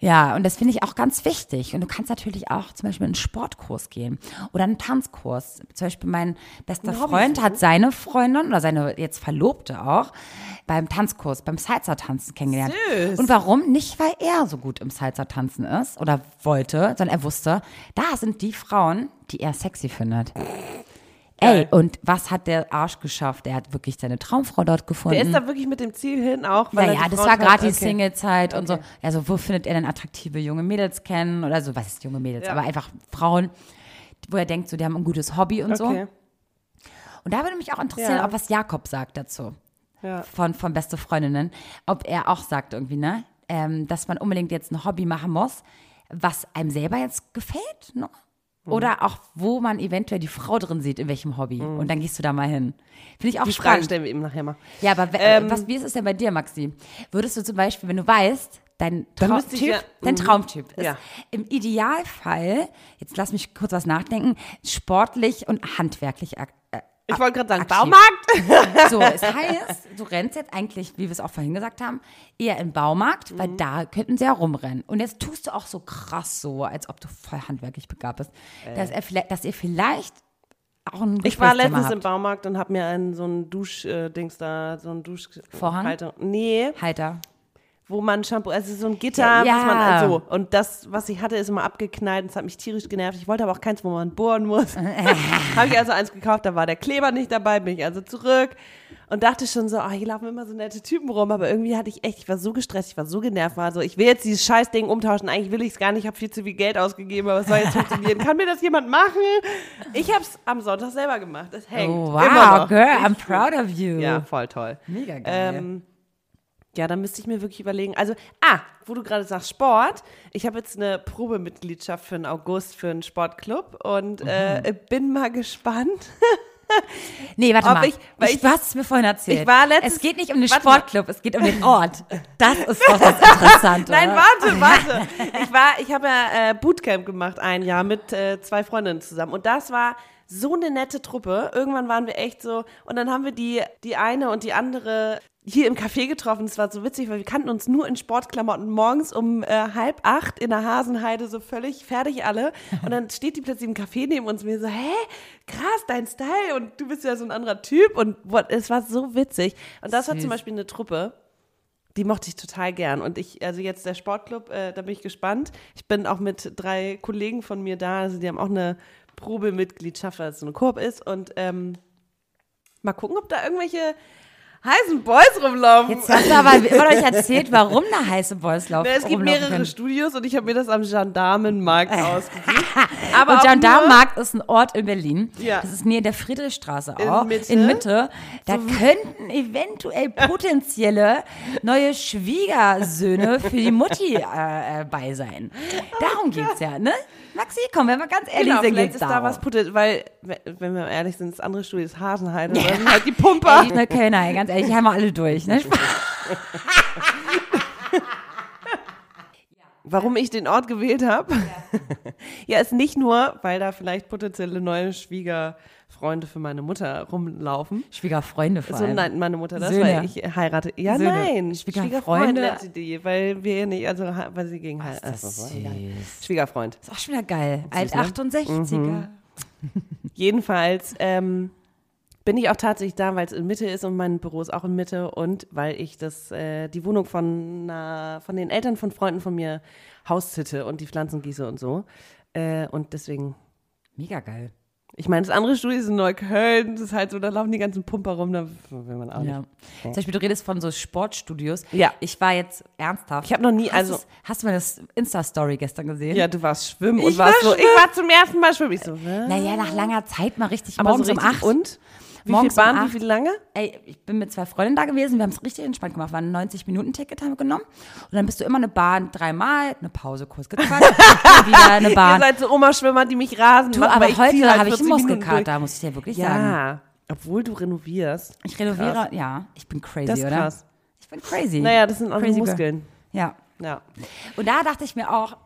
Ja, und das finde ich auch ganz wichtig. Und du kannst natürlich auch zum Beispiel in einen Sportkurs gehen oder einen Tanzkurs. Zum Beispiel mein bester Ein Freund hat seine Freundin oder seine jetzt Verlobte auch beim Tanzkurs, beim Salsa-Tanzen kennengelernt. Süß. Und warum? Nicht, weil er so gut im Salsa-Tanzen ist oder wollte, sondern er wusste, da sind die Frauen, die er sexy findet. Ey, Geil. und was hat der Arsch geschafft? Er hat wirklich seine Traumfrau dort gefunden. Der ist da wirklich mit dem Ziel hin auch. Weil er Naja, das war gerade die okay. Singlezeit und so. Okay. Also, wo findet er denn attraktive junge Mädels kennen oder so? Was ist junge Mädels? Ja. Aber einfach Frauen, wo er denkt, so, die haben ein gutes Hobby und so. Okay. Und da würde mich auch interessieren, Ja. ob was Jakob sagt dazu. Ja. Von, von Beste Freundinnen. Ob er auch sagt irgendwie, ne? Ähm, dass man unbedingt jetzt ein Hobby machen muss, was einem selber jetzt gefällt, ne? Mhm. Oder auch, wo man eventuell die Frau drin sieht, in welchem Hobby. Und dann gehst du da mal hin. Finde ich auch Die Frage spannend. stellen wir ihm nachher mal. Ja, aber Ähm, was, wie ist es denn bei dir, Maxi? Würdest du zum Beispiel, wenn du weißt, dein Dann Trau müsste ich typ, ja- dein mhm. Traumtyp ist Ja. im Idealfall, jetzt lass mich kurz was nachdenken, sportlich und handwerklich ak äh, Ich wollte gerade sagen, aktiv. Baumarkt? So, es heißt, du rennst jetzt eigentlich, wie wir es auch vorhin gesagt haben, eher im Baumarkt, weil Mhm. da könnten sie ja rumrennen. Und jetzt tust du auch so krass so, als ob du voll handwerklich begabt bist, dass, er vielleicht, dass ihr vielleicht auch ein Ich war letztens im habt. Baumarkt und habe mir einen so einen Dusch-Dings da, so einen Dusch... Vorhang? Halter- Nee, Halter. Wo man Shampoo, also so ein Gitter, Ja, was man, ja. so. Und das, was ich hatte, ist immer abgeknallt und es hat mich tierisch genervt. Ich wollte aber auch keins, wo man bohren muss. habe ich also eins gekauft, da war der Kleber nicht dabei, bin ich also zurück und dachte schon so, ah, hier laufen immer so nette Typen rum, aber irgendwie hatte ich echt, ich war so gestresst, ich war so genervt, war so, ich will jetzt dieses scheiß Ding umtauschen, eigentlich will ich es gar nicht, ich habe viel zu viel Geld ausgegeben, aber es soll jetzt funktionieren. Kann mir das jemand machen? Ich habe es am Sonntag selber gemacht, es hängt. Oh, wow, girl, I'm proud of you. Ja, voll toll. Mega geil. Ähm, ja, da müsste ich mir wirklich überlegen. Also, ah, wo du gerade sagst Sport. Ich habe jetzt eine Probemitgliedschaft für den August für einen Sportclub und Mhm. äh, bin mal gespannt. nee, warte ob mal. ich- weil ich- du hast es mir vorhin erzählt. Ich war letztens- es geht nicht um den warte mal. Sportclub, es geht um den Ort. Das ist doch das Interessante. Nein, warte, warte. Ich war, ich habe ja äh, Bootcamp gemacht ein Jahr mit äh, zwei Freundinnen zusammen und das war so eine nette Truppe. Irgendwann waren wir echt so und dann haben wir die die eine und die andere hier im Café getroffen. Es war so witzig, weil wir kannten uns nur in Sportklamotten morgens um äh, halb acht in der Hasenheide so völlig fertig alle und dann steht die plötzlich im Café neben uns und mir so, hä, krass, dein Style und du bist ja so ein anderer Typ und what, es war so witzig. Und das war zum Beispiel eine Truppe. Die mochte ich total gern. Und ich, also jetzt der Sportclub, äh, da bin ich gespannt. Ich bin auch mit drei Kollegen von mir da, also die haben auch eine Probemitgliedschaft, weil es so eine Koop ist. Und ähm, mal gucken, ob da irgendwelche heißen Boys rumlaufen. Jetzt hast du aber immer euch erzählt, warum da heiße Boys laufen. Na, es gibt mehrere können. Studios und ich habe mir das am Gendarmenmarkt ausgesucht. Aber Und Gendarmenmarkt ist ein Ort in Berlin. Ja. Das ist nähe der Friedrichstraße In auch. Mitte. In Mitte. Da könnten eventuell potenzielle neue Schwiegersöhne für die Mutti äh, äh, bei sein. Darum geht's ja, ne? Maxi, komm, wenn wir ganz ehrlich Genau, sind, vielleicht ist da was Putte, weil, wenn wir ehrlich sind, das andere Studio ist Hasenheide, das sind halt die Pumper. Ey, ne Kölner, ganz ehrlich, die haben wir alle durch. Ne? Warum ich den Ort gewählt habe? Ja. ja, ist nicht nur, weil da vielleicht potenzielle neue Schwiegerfreunde für meine Mutter rumlaufen. Schwiegerfreunde vor So allem. nennt meine Mutter das, Söhne. weil ich heirate. Ja, Söhne. nein, Schwiegerfreunde. Schwiegerfreunde nennt sie die, weil wir nicht, also weil sie gegen heiraten. süß. Schwiegerfreund. Ist auch schon wieder geil. Alt ne? 68er. Jedenfalls ähm, bin ich auch tatsächlich da, weil es in Mitte ist und mein Büro ist auch in Mitte und weil ich das, äh, die Wohnung von, einer, von den Eltern von Freunden von mir haussitte und die Pflanzen gieße und so. Äh, und deswegen, Mega geil. Ich meine, das andere Studio ist in Neukölln, das ist halt so, da laufen die ganzen Pumper rum, da will man auch Ja. nicht. Zum Beispiel, du redest von so Sportstudios. Ja. Ich war jetzt ernsthaft. Ich habe noch nie, Hast also, du's- hast du das Insta-Story gestern gesehen? ja, du warst schwimmen Ich und war warst so, schwimmen. ich war zum ersten Mal schwimmen. Ich so, hä? Naja, nach langer Zeit mal richtig Aber morgens so um richtig, acht. und? Wie Morgens viel Bahn, um wie viel lange? Ey, ich bin mit zwei Freundinnen da gewesen, wir haben es richtig entspannt gemacht, war ein 90-Minuten-Ticket haben wir genommen. Und dann bist du immer eine Bahn dreimal, eine Pause kurz dann wieder eine Ihr Bahn. seid so Oma-Schwimmer, die mich rasen. Du, aber ich heute halt habe ich 40 Minuten durch. Muskelkater, muss ich dir wirklich sagen. Ja, obwohl du renovierst. Ich renoviere, ja, ich bin crazy, Das ist oder? krass. Ich bin crazy. Naja, das sind auch Crazy girl. Muskeln. Ja. Ja. Und da dachte ich mir auch,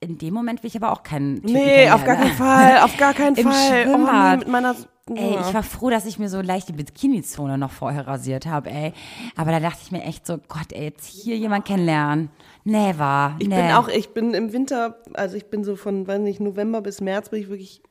in dem Moment will ich aber auch keinen Typen Nee, auf gar keinen kennenlernen. Fall, auf gar keinen Im Fall. Oh, Schwimmbad. nee, mit meiner. Ey, ich war froh, dass ich mir so leicht die Bikini-Zone noch vorher rasiert habe, ey. Aber da dachte ich mir echt so, Gott, ey, jetzt hier jemand kennenlernen. Never. ich nee. bin auch, ich bin im Winter, also ich bin so von, weiß nicht, November bis März bin ich wirklich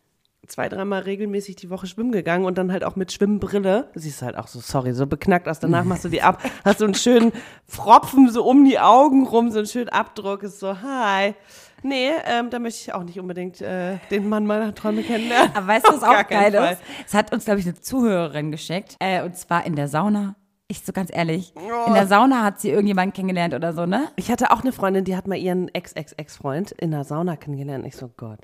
zwei, dreimal regelmäßig die Woche schwimmen gegangen und dann halt auch mit Schwimmbrille. Du siehst halt auch so, sorry, so beknackt aus. Danach machst du die ab, hast so einen schönen Pfropfen so um die Augen rum, so einen schönen Abdruck, ist so, hi. Nee, ähm, da möchte ich auch nicht unbedingt äh, den Mann meiner Träume kennenlernen. Aber weißt du, was auch geil ist? Es hat uns, glaube ich, eine Zuhörerin geschickt. Äh, und zwar in der Sauna. Ich so ganz ehrlich, in der Sauna hat sie irgendjemanden kennengelernt oder so, ne? Ich hatte auch eine Freundin, die hat mal ihren Ex-Ex-Ex-Freund in der Sauna kennengelernt. Ich so, Gott.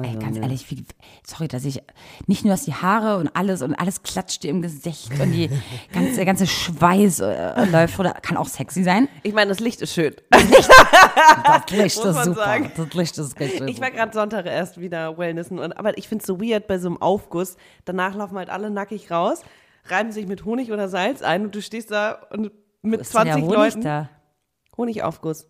Ey, Also, ganz nee. ehrlich, wie, sorry, dass ich nicht nur, dass die Haare und alles und alles klatscht dir im Gesicht und die ganze, der ganze Schweiß äh, läuft oder kann auch sexy sein. Ich meine, das Licht ist schön. Das Licht ist super. sagen. Das Licht ist richtig. Ich war gerade Sonntag erst wieder Wellnessen. Und, aber ich finde es so weird bei so einem Aufguss. Danach laufen halt alle nackig raus, reiben sich mit Honig oder Salz ein und du stehst da und mit Ist denn der 20 Honig Leuten. da? Honigaufguss.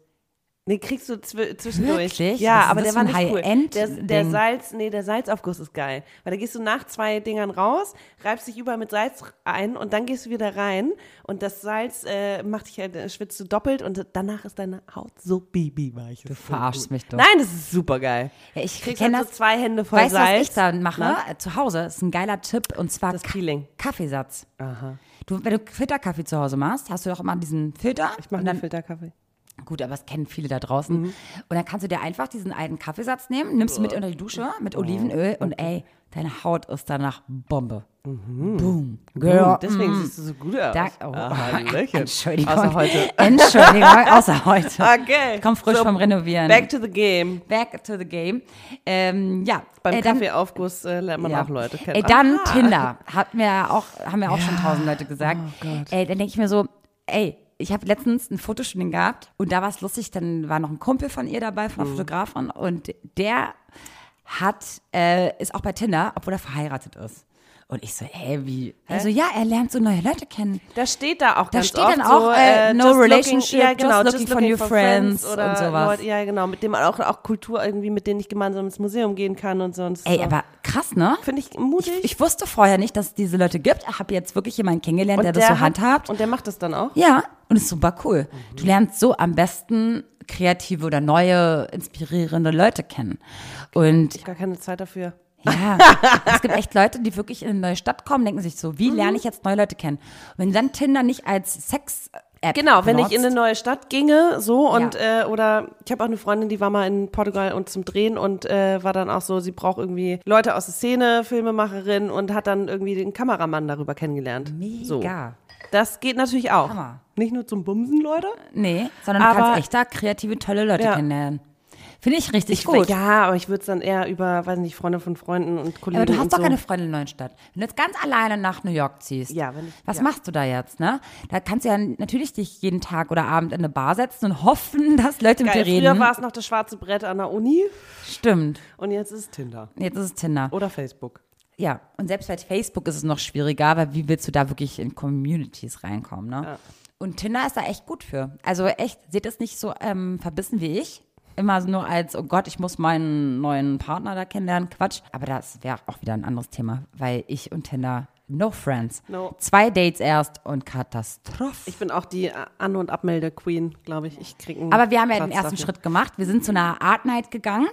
Nee, kriegst du zw zwischendurch. Wirklich? Ja, aber der war nicht cool. Der, der Salz, nee, der Salzaufguss ist geil. Weil da gehst du nach zwei Dingern raus, reibst dich überall mit Salz ein und dann gehst du wieder rein und das Salz äh, macht dich halt, äh, schwitzt du doppelt und danach ist deine Haut so bibi-weich. Du verarschst mich doch. Nein, das ist super geil. Ja, ich kenne halt das. so zwei Hände voll Weißt du, was Salz. ich dann mache? Na? Äh, Zu Hause ist ein geiler Tipp und zwar Das Ka- Peeling. Kaffeesatz. Aha. Du, wenn du Filterkaffee zu Hause machst, hast du doch immer diesen Filter. Ich mache einen dann, Filterkaffee. Gut, aber das kennen viele da draußen. Mhm. Und dann kannst du dir einfach diesen alten Kaffeesatz nehmen, nimmst ihn mit unter die Dusche mit Olivenöl und ey, deine Haut ist danach Bombe. Boom. Girl. Oh, deswegen siehst du so gut aus. Da, oh, Ah, Hallöchen. Entschuldigung. Außer heute. Entschuldigung, außer heute. Okay. Komm frisch So, vom Renovieren. Back to the game. Back to the game. Ähm, ja. Beim äh, dann- Kaffeeaufguss äh, lernt man Ja. auch Leute kennen. Ey, dann Aha. Tinder. Hat mir auch, haben mir auch schon tausend Leute gesagt. Oh Gott. Ey, dann denke ich mir so, ey, ich habe letztens ein Fotoshooting gehabt und da war es lustig, dann war noch ein Kumpel von ihr dabei, von einer Mhm. Fotografin und der hat, äh, ist auch bei Tinder, obwohl er verheiratet ist. Und ich so, hä, wie? Also ja, er lernt so neue Leute kennen. Da steht da auch Da ganz steht dann auch, so, äh, no just relationship, looking, ja, genau, just looking for new friends oder und sowas. Leute, ja, genau, mit dem auch, auch Kultur irgendwie, mit denen ich gemeinsam ins Museum gehen kann und so. Und Ey, so. aber krass, ne? Finde ich mutig. Ich wusste vorher nicht, dass es diese Leute gibt. Ich habe jetzt wirklich jemanden kennengelernt, und der das so hat- handhabt. Und der macht das dann auch? Ja, und ist super cool. Du lernst so am besten kreative oder neue, inspirierende Leute kennen. Und Gar keine Zeit dafür. ja, es gibt echt Leute, die wirklich in eine neue Stadt kommen, denken sich so, wie Mhm. lerne ich jetzt neue Leute kennen? Und wenn dann Tinder nicht als Sex-App Genau, wenn ich benutzt, in eine neue Stadt ginge, so und Ja. äh, oder ich habe auch eine Freundin, die war mal in Portugal und zum Drehen und äh, war dann auch so, sie braucht irgendwie Leute aus der Szene, Filmemacherin und hat dann irgendwie den Kameramann darüber kennengelernt. So. Das geht natürlich auch. Hammer. Nicht nur zum Bumsen, Leute. Nee, sondern du Aber- kannst echt da kreative, tolle Leute Ja. kennenlernen. Finde ich richtig gut. Ja, aber ich würde es dann eher über, weiß nicht, Freunde von Freunden und Kollegen Aber du hast und doch so. keine Freundin in der neuen Stadt. Wenn du jetzt ganz alleine nach New York ziehst, Ja, wenn ich- was ja. machst du da jetzt, ne? Da kannst du ja natürlich dich jeden Tag oder Abend in eine Bar setzen und hoffen, dass Leute mit Geil. dir reden. Früher war es noch das schwarze Brett an der Uni Stimmt. und jetzt ist es Tinder Jetzt ist es Tinder. oder Facebook. Ja, und selbst bei Facebook ist es noch schwieriger, weil wie willst du da wirklich in Communities reinkommen, ne? Und Tinder ist da echt gut für. Also echt, seht es nicht so ähm, verbissen wie ich. immer nur als, oh Gott, ich muss meinen neuen Partner da kennenlernen. Quatsch. Aber das wäre auch wieder ein anderes Thema, weil ich und Tinder, no friends. No. Zwei Dates erst und Katastrophe. Ich bin auch die An- und Abmelde-Queen, glaube ich. Ich krieg einen Aber wir haben ja Platz den ersten dafür. Schritt gemacht. Wir sind zu einer Art Night gegangen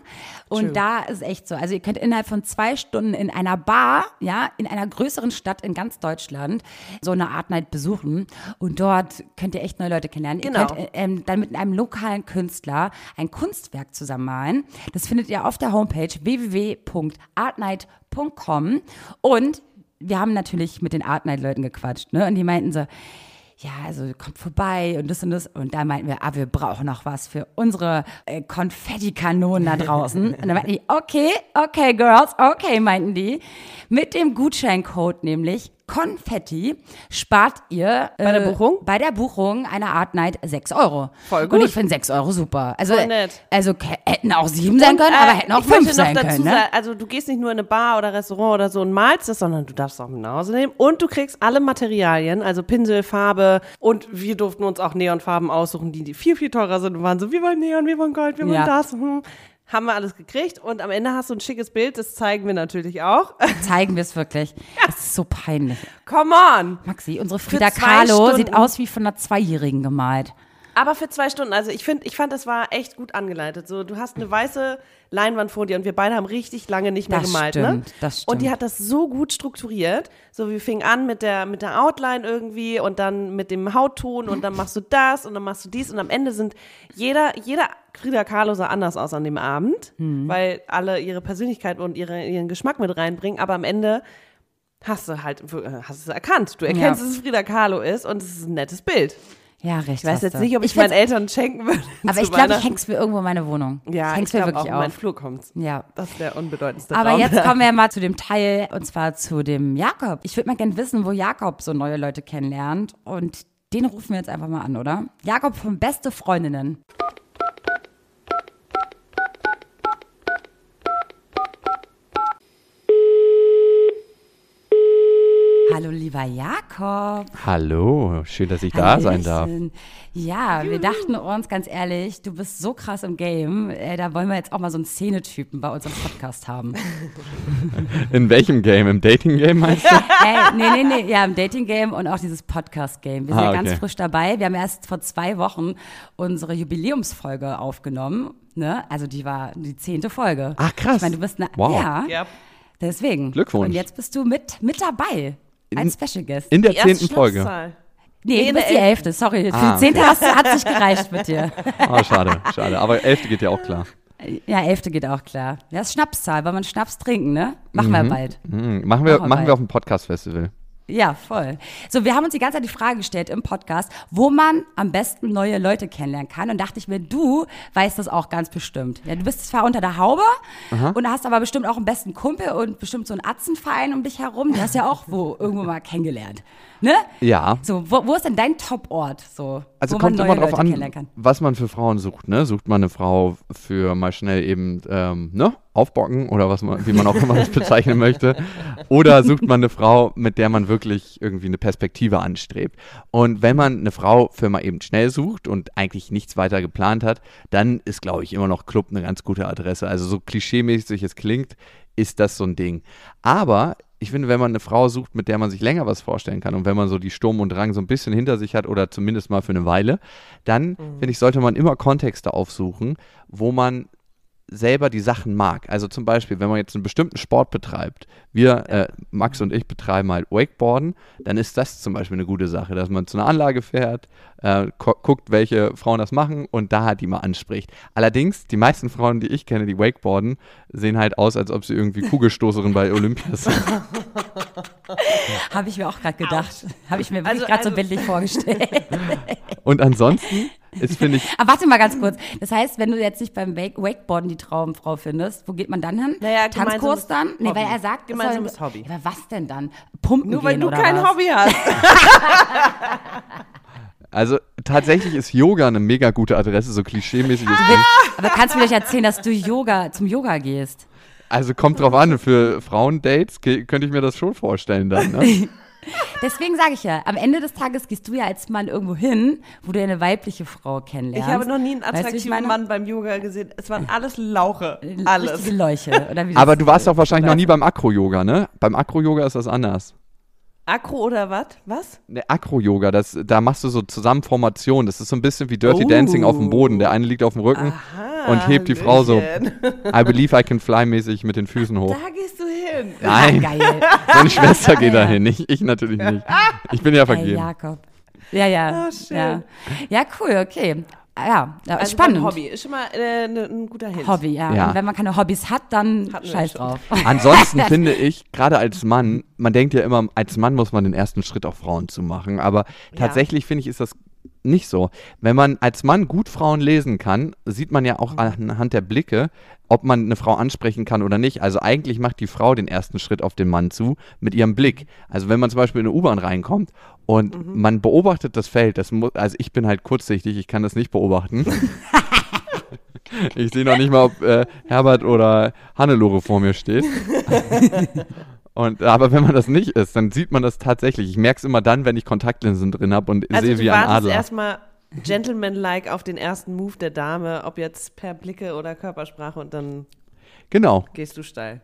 und True. da ist echt so. Also ihr könnt innerhalb von zwei Stunden in einer Bar, ja, in einer größeren Stadt in ganz Deutschland so eine Art Night besuchen und dort könnt ihr echt neue Leute kennenlernen. Genau. Ihr könnt äh, ähm, dann mit einem lokalen Künstler ein Kunstwerk zusammenmalen. Das findet ihr auf der Homepage www.artnight.com und wir haben natürlich mit den Art Night Leuten gequatscht, ne? Und die meinten so, ja, also kommt vorbei und das und das. Und da meinten wir, ah, wir brauchen noch was für unsere äh, Konfettikanonen da draußen. und dann meinten die, okay, okay, Girls, okay, meinten die. Mit dem Gutscheincode nämlich Konfetti spart ihr äh, Bei der Buchung? bei der Buchung einer Art Night 6 Euro. Voll gut. Und ich finde 6 Euro super. Also, also hätten auch 7 sein können, aber hätten auch äh, ich möchte 5 sein noch dazu können. Ne? sagen, also du gehst nicht nur in eine Bar oder Restaurant oder so und malst es, sondern du darfst auch mit nach Hause nehmen und du kriegst alle Materialien, also Pinsel, Farbe und wir durften uns auch Neonfarben aussuchen, die, die viel, viel teurer sind und waren so, wir wollen Neon, wir wollen Gold, wir wollen Ja. das. Hm. Haben wir alles gekriegt und am Ende hast du ein schickes Bild, das zeigen wir natürlich auch. Zeigen wir es wirklich. Das ist so peinlich. Come on! Maxi, unsere Frida Kahlo sieht aus wie von einer Zweijährigen gemalt. Aber für zwei Stunden, also ich finde, ich fand, das war echt gut angeleitet. So, du hast eine weiße Leinwand vor dir und wir beide haben richtig lange nicht mehr Das gemalt, stimmt, ne? das Und die stimmt. hat das so gut strukturiert. So, wir fingen an mit der, mit der Outline irgendwie und dann mit dem Hautton und dann machst du das und dann machst du dies und am Ende sind jeder, jeder Frida Kahlo sah anders aus an dem Abend, Mhm. weil alle ihre Persönlichkeit und ihre, ihren Geschmack mit reinbringen, aber am Ende hast du halt, äh, hast es erkannt. Du erkennst, Ja. dass es Frida Kahlo ist und es ist ein nettes Bild. Ja, recht. Ich weiß jetzt nicht, ob ich, find's- meinen Eltern schenken würde. Aber ich glaube, ich häng's mir irgendwo in meine Wohnung. Ja, ich häng's ich mir glaube auch wirklich in meinen auf. Flur kommt's. Ja. Das ist der unbedeutendste Aber Raum. jetzt kommen wir mal zu dem Teil, und zwar zu dem Jakob. Ich würde mal gerne wissen, wo Jakob so neue Leute kennenlernt. Und den rufen wir jetzt einfach mal an, oder? Jakob von Beste Freundinnen. Hallo, lieber Jakob. Hallo, schön, dass ich da sein darf. Hallöchen. Ja, wir dachten uns ganz ehrlich, du bist so krass im Game. Äh, da wollen wir jetzt auch mal so einen Szenetypen bei unserem Podcast haben. In welchem Game? Im Dating-Game meinst du? äh, nee, nee, nee, ja, im Dating-Game und auch dieses Podcast-Game. Wir sind Ah, ja ganz okay. frisch dabei. Wir haben erst vor zwei Wochen unsere Jubiläumsfolge aufgenommen. Ne? Also die war die zehnte Folge. Ach, krass. Ich meine, du bist eine, Wow. ja, Ja. deswegen. Glückwunsch. Und jetzt bist du mit, mit dabei. Als Special Guest. In der zehnten Folge. Nee, Nee, du bist die elfte, sorry. Ah, die zehnte hast, hat nicht gereicht mit dir. Oh, schade, schade. Aber elfte geht ja auch klar. Ja, elfte geht auch klar. Das ist Schnapszahl, weil man Schnaps trinken, ne? Machen wir bald. Hm, machen wir, Machen wir machen wir auf dem Podcast-Festival. Ja, voll. So, wir haben uns die ganze Zeit die Frage gestellt im Podcast, wo man am besten neue Leute kennenlernen kann. Und dachte ich mir, du weißt das auch ganz bestimmt. Ja, du bist zwar unter der Haube und hast aber bestimmt auch einen besten Kumpel und bestimmt so einen Atzenverein um dich herum. Du hast ja auch wo irgendwo mal kennengelernt. Ne? Ja. So, wo, wo ist denn dein Top-Ort, so, Also wo man kommt neue immer drauf Leute an, kann? was man für Frauen sucht, ne? Sucht man eine Frau für mal schnell eben, ähm, ne? Aufbocken oder was man, wie man auch immer das bezeichnen möchte. Oder sucht man eine Frau, mit der man wirklich irgendwie eine Perspektive anstrebt. Und wenn man eine Frau für mal eben schnell sucht und eigentlich nichts weiter geplant hat, dann ist, glaube ich, immer noch Club eine ganz gute Adresse. Also so klischeemäßig es klingt, ist das so ein Ding. Aber ich finde, wenn man eine Frau sucht, mit der man sich länger was vorstellen kann und wenn man so die Sturm und Drang so ein bisschen hinter sich hat oder zumindest mal für eine Weile, dann finde ich, sollte man immer Kontexte aufsuchen, wo man selber die Sachen mag. Also zum Beispiel, wenn man jetzt einen bestimmten Sport betreibt, wir, äh, Max und ich betreiben halt Wakeboarden, dann ist das zum Beispiel eine gute Sache, dass man zu einer Anlage fährt, äh, gu- guckt, welche Frauen das machen und da halt die mal anspricht. Allerdings, die meisten Frauen, die ich kenne, die Wakeboarden, sehen halt aus, als ob sie irgendwie Kugelstoßerin bei Olympia sind. Habe ich mir auch gerade gedacht. Habe ich mir wirklich Also- gerade so also- bildlich vorgestellt. Und ansonsten ist, finde ich, Aber warte mal ganz kurz. Das heißt, wenn du jetzt nicht beim Wake Wakeboarden die Traumfrau findest, wo geht man dann hin? Naja, Tanzkurs dann? Nee, weil er sagt, es Gemeinsames soll, Hobby. Aber was denn dann? Pumpen Nur weil gehen du oder kein was? Hobby hast. also tatsächlich ist Yoga eine mega gute Adresse, so klischeemäßig es klingt. Aber kannst du mir doch erzählen, dass du Yoga zum Yoga gehst? Also kommt drauf an, für Frauendates könnte ich mir das schon vorstellen dann. Ne? Deswegen sage ich ja, am Ende des Tages gehst du ja als Mann irgendwo hin, wo du eine weibliche Frau kennenlernst. Ich habe noch nie einen Weißt du, attraktiven? Mann beim Yoga gesehen. Es waren alles Lauche. Alles. Leuche. Oder wie Aber du warst doch wahrscheinlich noch nie beim Akro-Yoga, ne? Beim Akro-Yoga ist das anders. Akro oder was? Was? Ne, Akro-Yoga, das, da machst du so Zusammenformationen. Das ist so ein bisschen wie Dirty Oh. Dancing auf dem Boden. Der eine liegt auf dem Rücken und hebt die Frau so. I believe I can fly mäßig mit den Füßen hoch. Da gehst du hin. Nein, Geil. meine Schwester geht Ja. dahin, ich, ich natürlich nicht. Ich bin ja Hey, vergeben. Jakob. Ja, ja. Schön. ja. Ja, cool, okay. Ah, Ja, ja Also spannend. Hobby ist schon mal äh, ne, ein guter Hint. Hobby, ja. Ja. Und wenn man keine Hobbys hat, dann Hatten scheiß drauf. Ansonsten finde ich, gerade als Mann, man denkt ja immer, als Mann muss man den ersten Schritt auf Frauen zu machen. Aber tatsächlich finde ich, ist das nicht so. Wenn man als Mann gut Frauen lesen kann, sieht man ja auch anhand der Blicke, ob man eine Frau ansprechen kann oder nicht. Also eigentlich macht die Frau den ersten Schritt auf den Mann zu mit ihrem Blick. Also wenn man zum Beispiel in eine U-Bahn reinkommt und man beobachtet das Feld, das mu also ich bin halt kurzsichtig, ich kann das nicht beobachten. Ich sehe noch nicht mal, ob äh, Herbert oder Hannelore vor mir steht. Und, aber wenn man das nicht ist, dann sieht man das tatsächlich. Ich merke es immer dann, wenn ich Kontaktlinsen drin habe und Also sehe wie ein wartest Adler. erstmal gentleman-like auf den ersten Move der Dame, ob jetzt per Blicke oder Körpersprache und dann Genau. gehst du steil.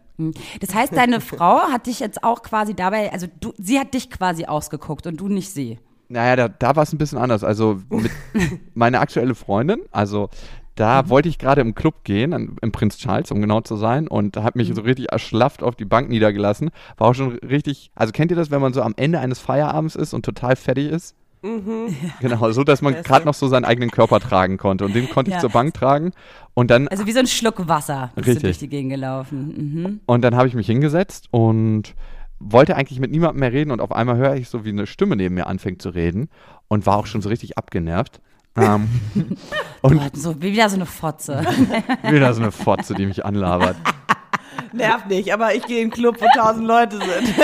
Das heißt, deine Frau hat dich jetzt auch quasi dabei, also du, sie hat dich quasi ausgeguckt und du nicht sie. Naja, da, da war es ein bisschen anders. Also mit meine aktuelle Freundin, also da Mhm. wollte ich gerade im Club gehen, im Prinz Charles, um genau zu sein, und habe Mhm. mich so richtig erschlafft auf die Bank niedergelassen. War auch schon richtig, also kennt ihr das, wenn man so am Ende eines Feierabends ist und total fertig ist? Mhm. Genau, so dass man gerade noch so seinen eigenen Körper tragen konnte. Und den konnte ich Ja. zur Bank tragen. Und dann Also wie so ein Schluck Wasser bist Richtig. du durch die Gegend gelaufen. Mhm. Und dann habe ich mich hingesetzt und wollte eigentlich mit niemandem mehr reden und auf einmal höre ich so, wie eine Stimme neben mir anfängt zu reden und war auch schon so richtig abgenervt. Ähm, und Boah, so, wie wieder so eine Fotze. wieder so eine Fotze, die mich anlabert. Nervt nicht, aber ich gehe in einen Club, wo tausend Leute sind.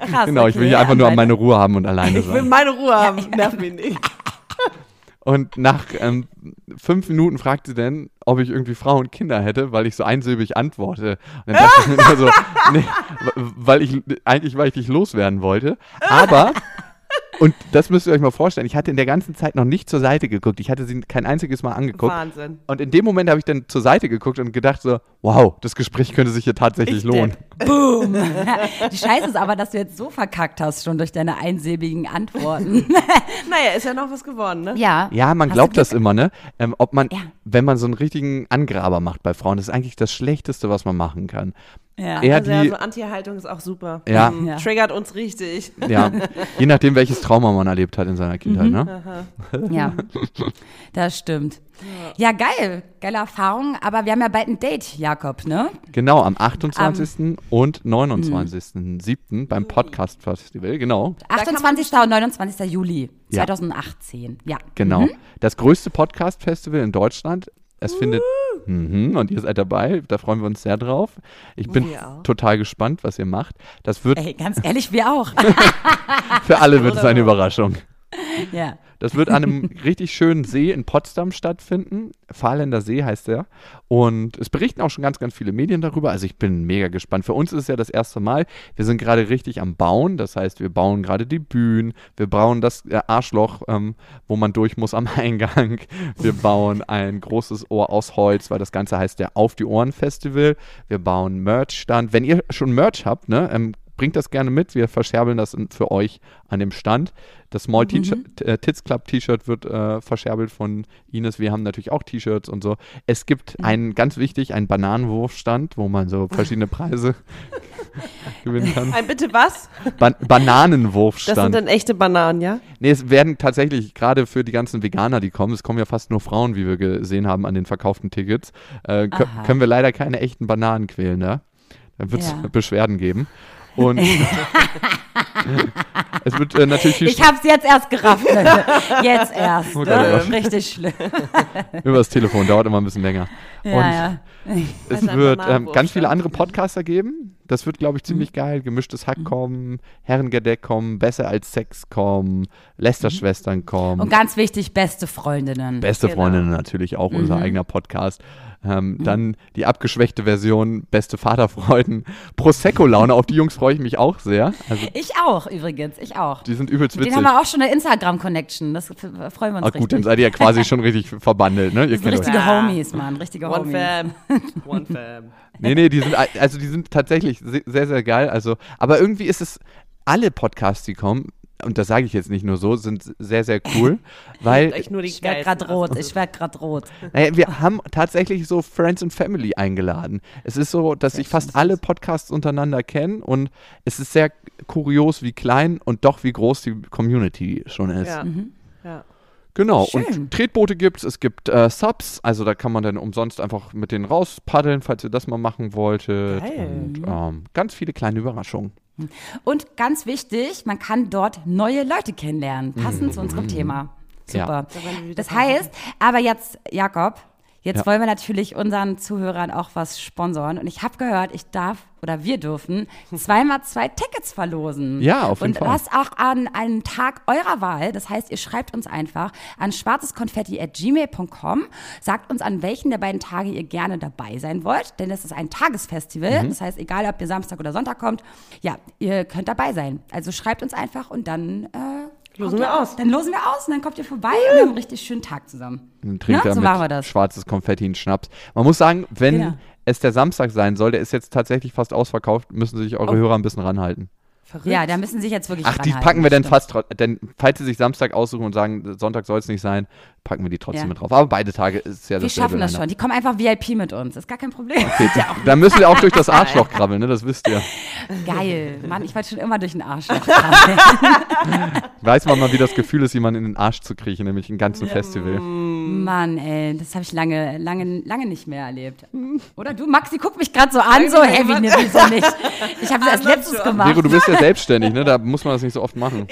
Krass. Genau, ich will okay, hier einfach nur meine Ruhe haben und alleine Ich will sein. meine Ruhe haben. Nervt mich nicht. Und nach ähm, fünf Minuten fragt sie dann, ob ich irgendwie Frau und Kinder hätte, weil ich so einsilbig antworte. Und dann dachte ich mir so, nee, weil ich, eigentlich, weil ich dich loswerden wollte. Aber, und das müsst ihr euch mal vorstellen, ich hatte in der ganzen Zeit noch nicht zur Seite geguckt. Ich hatte sie kein einziges Mal angeguckt. Wahnsinn. Und in dem Moment habe ich dann zur Seite geguckt und gedacht so, wow, das Gespräch könnte sich hier tatsächlich Ich lohnen. Boom. Die Scheiße ist aber, dass du jetzt so verkackt hast schon durch deine einsilbigen Antworten. Naja, ist ja noch was geworden, ne? ja. Ja, man Hast glaubt das immer, ne? Ähm, ob man, Ja. wenn man so einen richtigen Angraber macht bei Frauen, das ist eigentlich das Schlechteste, was man machen kann. Ja. Eher Also ja, die, so Anti-Haltung ist auch super. Ja. Mhm. Ja. Triggert uns richtig. ja, je nachdem, welches Trauma man erlebt hat in seiner Kindheit, Mhm. ne? Ja, das stimmt. Ja, geil. Geile Erfahrung. Aber wir haben ja bald ein Date, Jakob, ne? Genau, am 28. und 29.07. beim Podcast Festival, genau. kann man 28. und 29. Juli Ja. 2018. Ja. Genau. Mhm. Das größte Podcast-Festival in Deutschland. Es findet, mhm, und ihr seid dabei, da freuen wir uns sehr drauf. Ich bin total gespannt, was ihr macht. Das wird, Ey, ganz ehrlich, wir auch. für alle wird es eine Überraschung. ja. Das wird an einem richtig schönen See in Potsdam stattfinden. Fahrländer See heißt der. Und es berichten auch schon ganz, ganz viele Medien darüber. Also ich bin mega gespannt. Für uns ist es ja das erste Mal. Wir sind gerade richtig am Bauen. Das heißt, wir bauen gerade die Bühnen. Wir bauen das äh, Arschloch, ähm, wo man durch muss am Eingang. Wir bauen ein großes Ohr aus Holz, weil das Ganze heißt der Auf die Ohren Festival. Wir bauen Merch-Stand. Wenn ihr schon Merch habt, ne, ähm, bringt das gerne mit. Wir verscherbeln das für euch an dem Stand. Das Small T-Shirt- äh, Tits Club T-Shirt wird äh, verscherbelt von Ines. Wir haben natürlich auch T-Shirts und so. Es gibt einen, ganz wichtig, einen Bananenwurfstand, wo man so verschiedene Preise gewinnen kann. Ein bitte was? Ban Das sind Bananenwurfstand. dann echte Bananen, ja? Nee, es werden tatsächlich, gerade für die ganzen Veganer, die kommen, es kommen ja fast nur Frauen, wie wir gesehen haben an den verkauften Tickets, äh, können wir leider keine echten Bananen quälen, ne? Da wird es Ja. Beschwerden geben. Und es wird äh, natürlich viel Ich hab's jetzt erst gerafft. Leute. Jetzt erst. Oh Ne? Gott. Richtig schlimm. über das Telefon, dauert immer ein bisschen länger. Ja, Und ja. es ein wird ähm, ganz viele andere Podcaster geben. Das wird, glaube ich, ziemlich geil. Gemischtes Hack kommen, Herrengedeck kommen, Besser als Sex kommen, Lästerschwestern kommen. Und ganz wichtig, beste Freundinnen. Beste Genau. Freundinnen natürlich auch, unser Mhm. eigener Podcast. Ähm, Dann die abgeschwächte Version, beste Vaterfreuden, Prosecco-Laune, auf die Jungs freue ich mich auch sehr. Also Ich auch übrigens, ich auch. Die sind übelst witzig. denen haben wir auch schon eine Instagram-Connection. Das freuen wir uns Ah, gut, dann seid ihr ja quasi schon richtig verbandelt, ne? Ihr Das sind kennt euch. richtige Ja. Homies, Mann, richtige One Homies. Fam. One Fam. Nee, nee, die sind, also die sind tatsächlich se- sehr, sehr geil. Also, aber irgendwie ist es, alle Podcasts, die kommen, und das sage ich jetzt nicht nur so, sind sehr, sehr cool, weil Echt nur die Ich werde gerade rot, ich werde gerade rot. naja, wir haben tatsächlich so Friends and Family eingeladen. Es ist so, dass sich fast alle Podcasts untereinander kennen und es ist sehr kurios, wie klein und doch wie groß die Community schon ist. Ja. Mhm. ja. Genau, Schön. und Tretboote gibt es, es gibt äh, Subs, also da kann man dann umsonst einfach mit denen rauspaddeln, falls ihr das mal machen wolltet. Geil. Und ähm, ganz viele kleine Überraschungen. Und ganz wichtig, man kann dort neue Leute kennenlernen, passend zu unserem Thema. Ja. Super. wieder Das heißt, aber jetzt, Jakob, jetzt Ja. wollen wir natürlich unseren Zuhörern auch was sponsoren. Und ich habe gehört, ich darf oder wir dürfen zweimal zwei Tickets verlosen. Ja, auf jeden Und Fall. das auch an einem Tag eurer Wahl. Das heißt, ihr schreibt uns einfach an schwarzeskonfetti.gmail.com, sagt uns, an welchen der beiden Tage ihr gerne dabei sein wollt. Denn das ist ein Tagesfestival. Mhm. Das heißt, egal ob ihr Samstag oder Sonntag kommt, ja, ihr könnt dabei sein. Also schreibt uns einfach und dann äh, Losen wir aus. Dann losen wir aus und dann kommt ihr vorbei und wir haben einen richtig schönen Tag zusammen. Und trinkt da so mit machen wir das. schwarzes Konfetti und Schnaps. Man muss sagen, wenn Genau. es der Samstag sein soll, der ist jetzt tatsächlich fast ausverkauft, müssen sich eure Oh. Hörer ein bisschen ranhalten. Verrückt. Ja, da müssen sich jetzt wirklich Ach, die packen wir dann fast, denn falls sie sich Samstag aussuchen und sagen, Sonntag soll es nicht sein, packen wir die trotzdem Ja. mit drauf. Aber beide Tage ist ja Wir das schaffen das schon. Die kommen einfach VIP mit uns. Ist gar kein Problem. Da müssen wir auch durch das Arschloch krabbeln, ne? das wisst ihr. Geil. Mann, ich wollte schon immer durch den krabbeln. Weiß man mal, wie das Gefühl ist, jemanden in den Arsch zu kriechen, nämlich ein ganzen Festival. Mann, ey, das habe ich lange, lange, lange nicht mehr erlebt. Oder du, Maxi, guck mich gerade so an, so, hey, wie, ne, wieso nicht? Ich habe das als letztes gemacht. Vero, du bist ja selbstständig, ne? da muss man das nicht so oft machen.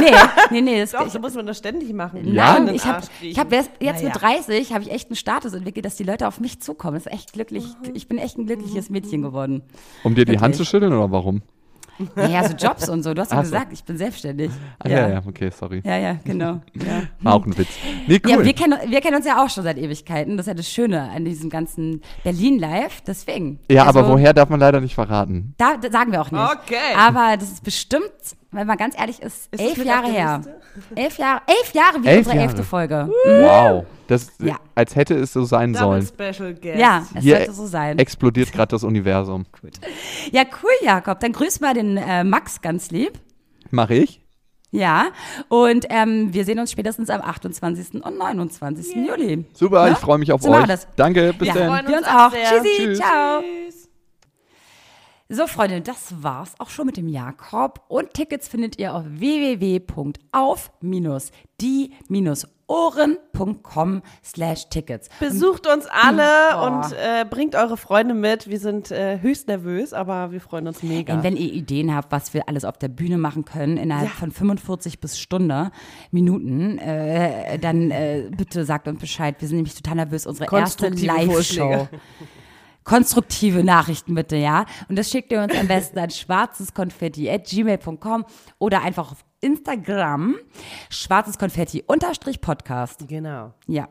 Nee, nee, nee, das, Doch, ich, so muss man das ständig machen. Ja? Nein, ich habe Arsch hab jetzt, Naja. mit 30 habe ich echt einen Status entwickelt, dass die Leute auf mich zukommen. Das ist echt glücklich. Ich bin echt ein glückliches Mädchen geworden. Um dir die Hand zu schütteln oder warum? Naja, so Jobs und so. Du hast ja so. gesagt, ich bin selbstständig. Ah, ja, ja, okay, sorry. Ja, ja, genau. Ja. War auch ein Witz. Nee, cool. Ja, wir kennen, wir kennen uns ja auch schon seit Ewigkeiten. Das ist ja das Schöne an diesem ganzen Berlin-Live. Deswegen. Ja, Also, aber woher darf man leider nicht verraten. Da, da sagen wir auch nicht. Okay. Aber das ist bestimmt, wenn man ganz ehrlich ist, Ist elf Jahre her. Elf Jahre, elf Jahre wie Elf unsere Jahre. elfte Folge. Wow. Das, Ja. Als hätte es so sein Double sollen. Special Guest. Ja, es Hier sollte so sein. explodiert gerade das Universum. Ja, cool, Jakob. Dann grüß mal den äh, Max ganz lieb. Mache ich? Ja, und ähm, wir sehen uns spätestens am 28. und 29. Juli. Super, Ja? ich freue mich auf So euch. wir das. Danke, bis Ja. dann. freuen Wir uns uns auch. sehr. Tschüssi, Tschüss. ciao. Tschüss. So, Freunde, das war's auch schon mit dem Jakob. Und Tickets findet ihr auf www.auf-die-ohren.com slash Tickets. Besucht uns alle Boah. und äh, bringt eure Freunde mit. Wir sind äh, höchst nervös, aber wir freuen uns mega. Und wenn ihr Ideen habt, was wir alles auf der Bühne machen können, innerhalb Ja. von 45 bis Stunde, Minuten, äh, dann äh, bitte sagt uns Bescheid. Wir sind nämlich total nervös. Unsere erste Live-Show. Konstruktive Nachrichten bitte, ja. Und das schickt ihr uns am besten an schwarzeskonfetti.gmail.com oder einfach auf Instagram schwarzeskonfetti unterstrich Podcast. genau. Ja.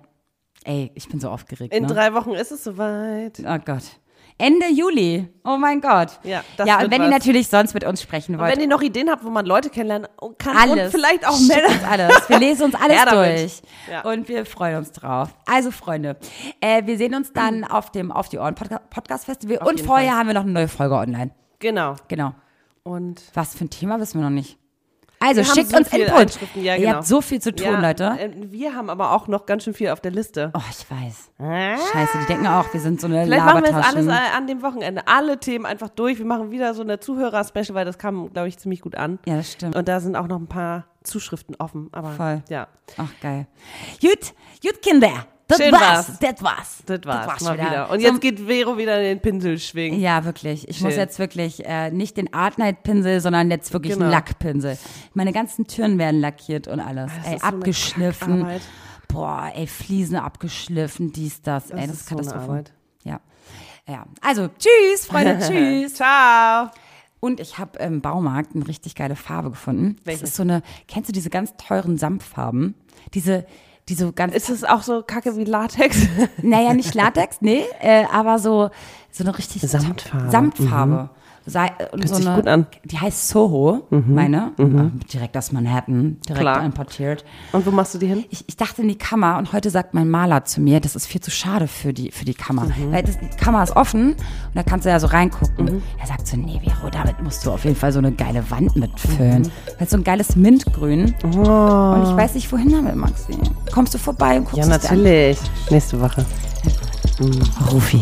Ey, ich bin so aufgeregt. In ne? drei Wochen ist es soweit. Oh Gott. Ende Juli. Oh mein Gott. Ja, das ja und wenn was. ihr natürlich sonst mit uns sprechen Und wollt, wenn ihr noch Ideen habt, wo man Leute kennenlernen kann alles. und vielleicht auch Männer. uns alles. Wir lesen uns alles durch. Ja. Und wir freuen uns drauf. Also, Freunde, äh, wir sehen uns dann auf dem Auf die Ohren Podca Podcast Festival. und jeden vorher Fall. haben wir noch eine neue Folge online. Genau. Genau. Und Was für ein Thema wissen wir noch nicht. Also, Wir schickt so uns Input. Ja, Ihr genau. habt so viel zu tun, ja, Leute. äh, Wir haben aber auch noch ganz schön viel auf der Liste. Oh, ich weiß. Scheiße, die denken auch, wir sind so eine Vielleicht machen wir das Labertaschen. alles äh, an dem Wochenende. Alle Themen einfach durch. Wir machen wieder so eine Zuhörer-Special, weil das kam, glaube ich, ziemlich gut an. Ja, das stimmt. Und da sind auch noch ein paar Zuschriften offen. Aber Voll. ja, Ach, geil. Gut, gut, Kinder. Das Schön war's. war's. Das war's. das war's, mal schon wieder. Und So- jetzt geht Vero wieder in den Pinsel schwingen. Ja, wirklich. Ich muss Schön. jetzt wirklich äh, nicht den Art Night Pinsel, sondern jetzt wirklich Genau. einen Lackpinsel. Meine ganzen Türen werden lackiert und alles. Das ey, so abgeschliffen. Kackarbeit. Boah, ey, Fliesen abgeschliffen, dies, das. ey, das ist, ist so Katastrophe. Arbeit. Ja. Ja. Also, tschüss, Freunde, tschüss. Ciao. Und ich habe im Baumarkt eine richtig geile Farbe gefunden. Welche? Das ist so eine, kennst du diese ganz teuren Samtfarben? Diese, die so ganz Ist es auch so kacke wie Latex? Naja, nicht Latex, nee, äh, aber so, so eine richtig Samtfarbe. Samtfarbe. Sei, und so sich eine, gut an. die heißt Soho, meine, äh, direkt aus Manhattan, direkt Klar. importiert. Und wo machst du die hin? Ich, ich dachte in die Kammer und heute sagt mein Maler zu mir, das ist viel zu schade für die, für die Kammer. Mhm. Weil das, die Kammer ist offen und da kannst du ja so reingucken. Er sagt so, nee, Vero, damit musst du auf jeden Fall so eine geile Wand mitfüllen. Mhm. Weil so ein geiles Mintgrün. Und ich weiß nicht, wohin damit, Maxi. Kommst du vorbei und guckst Oh. Ja, natürlich. Nächste Woche. Rufi.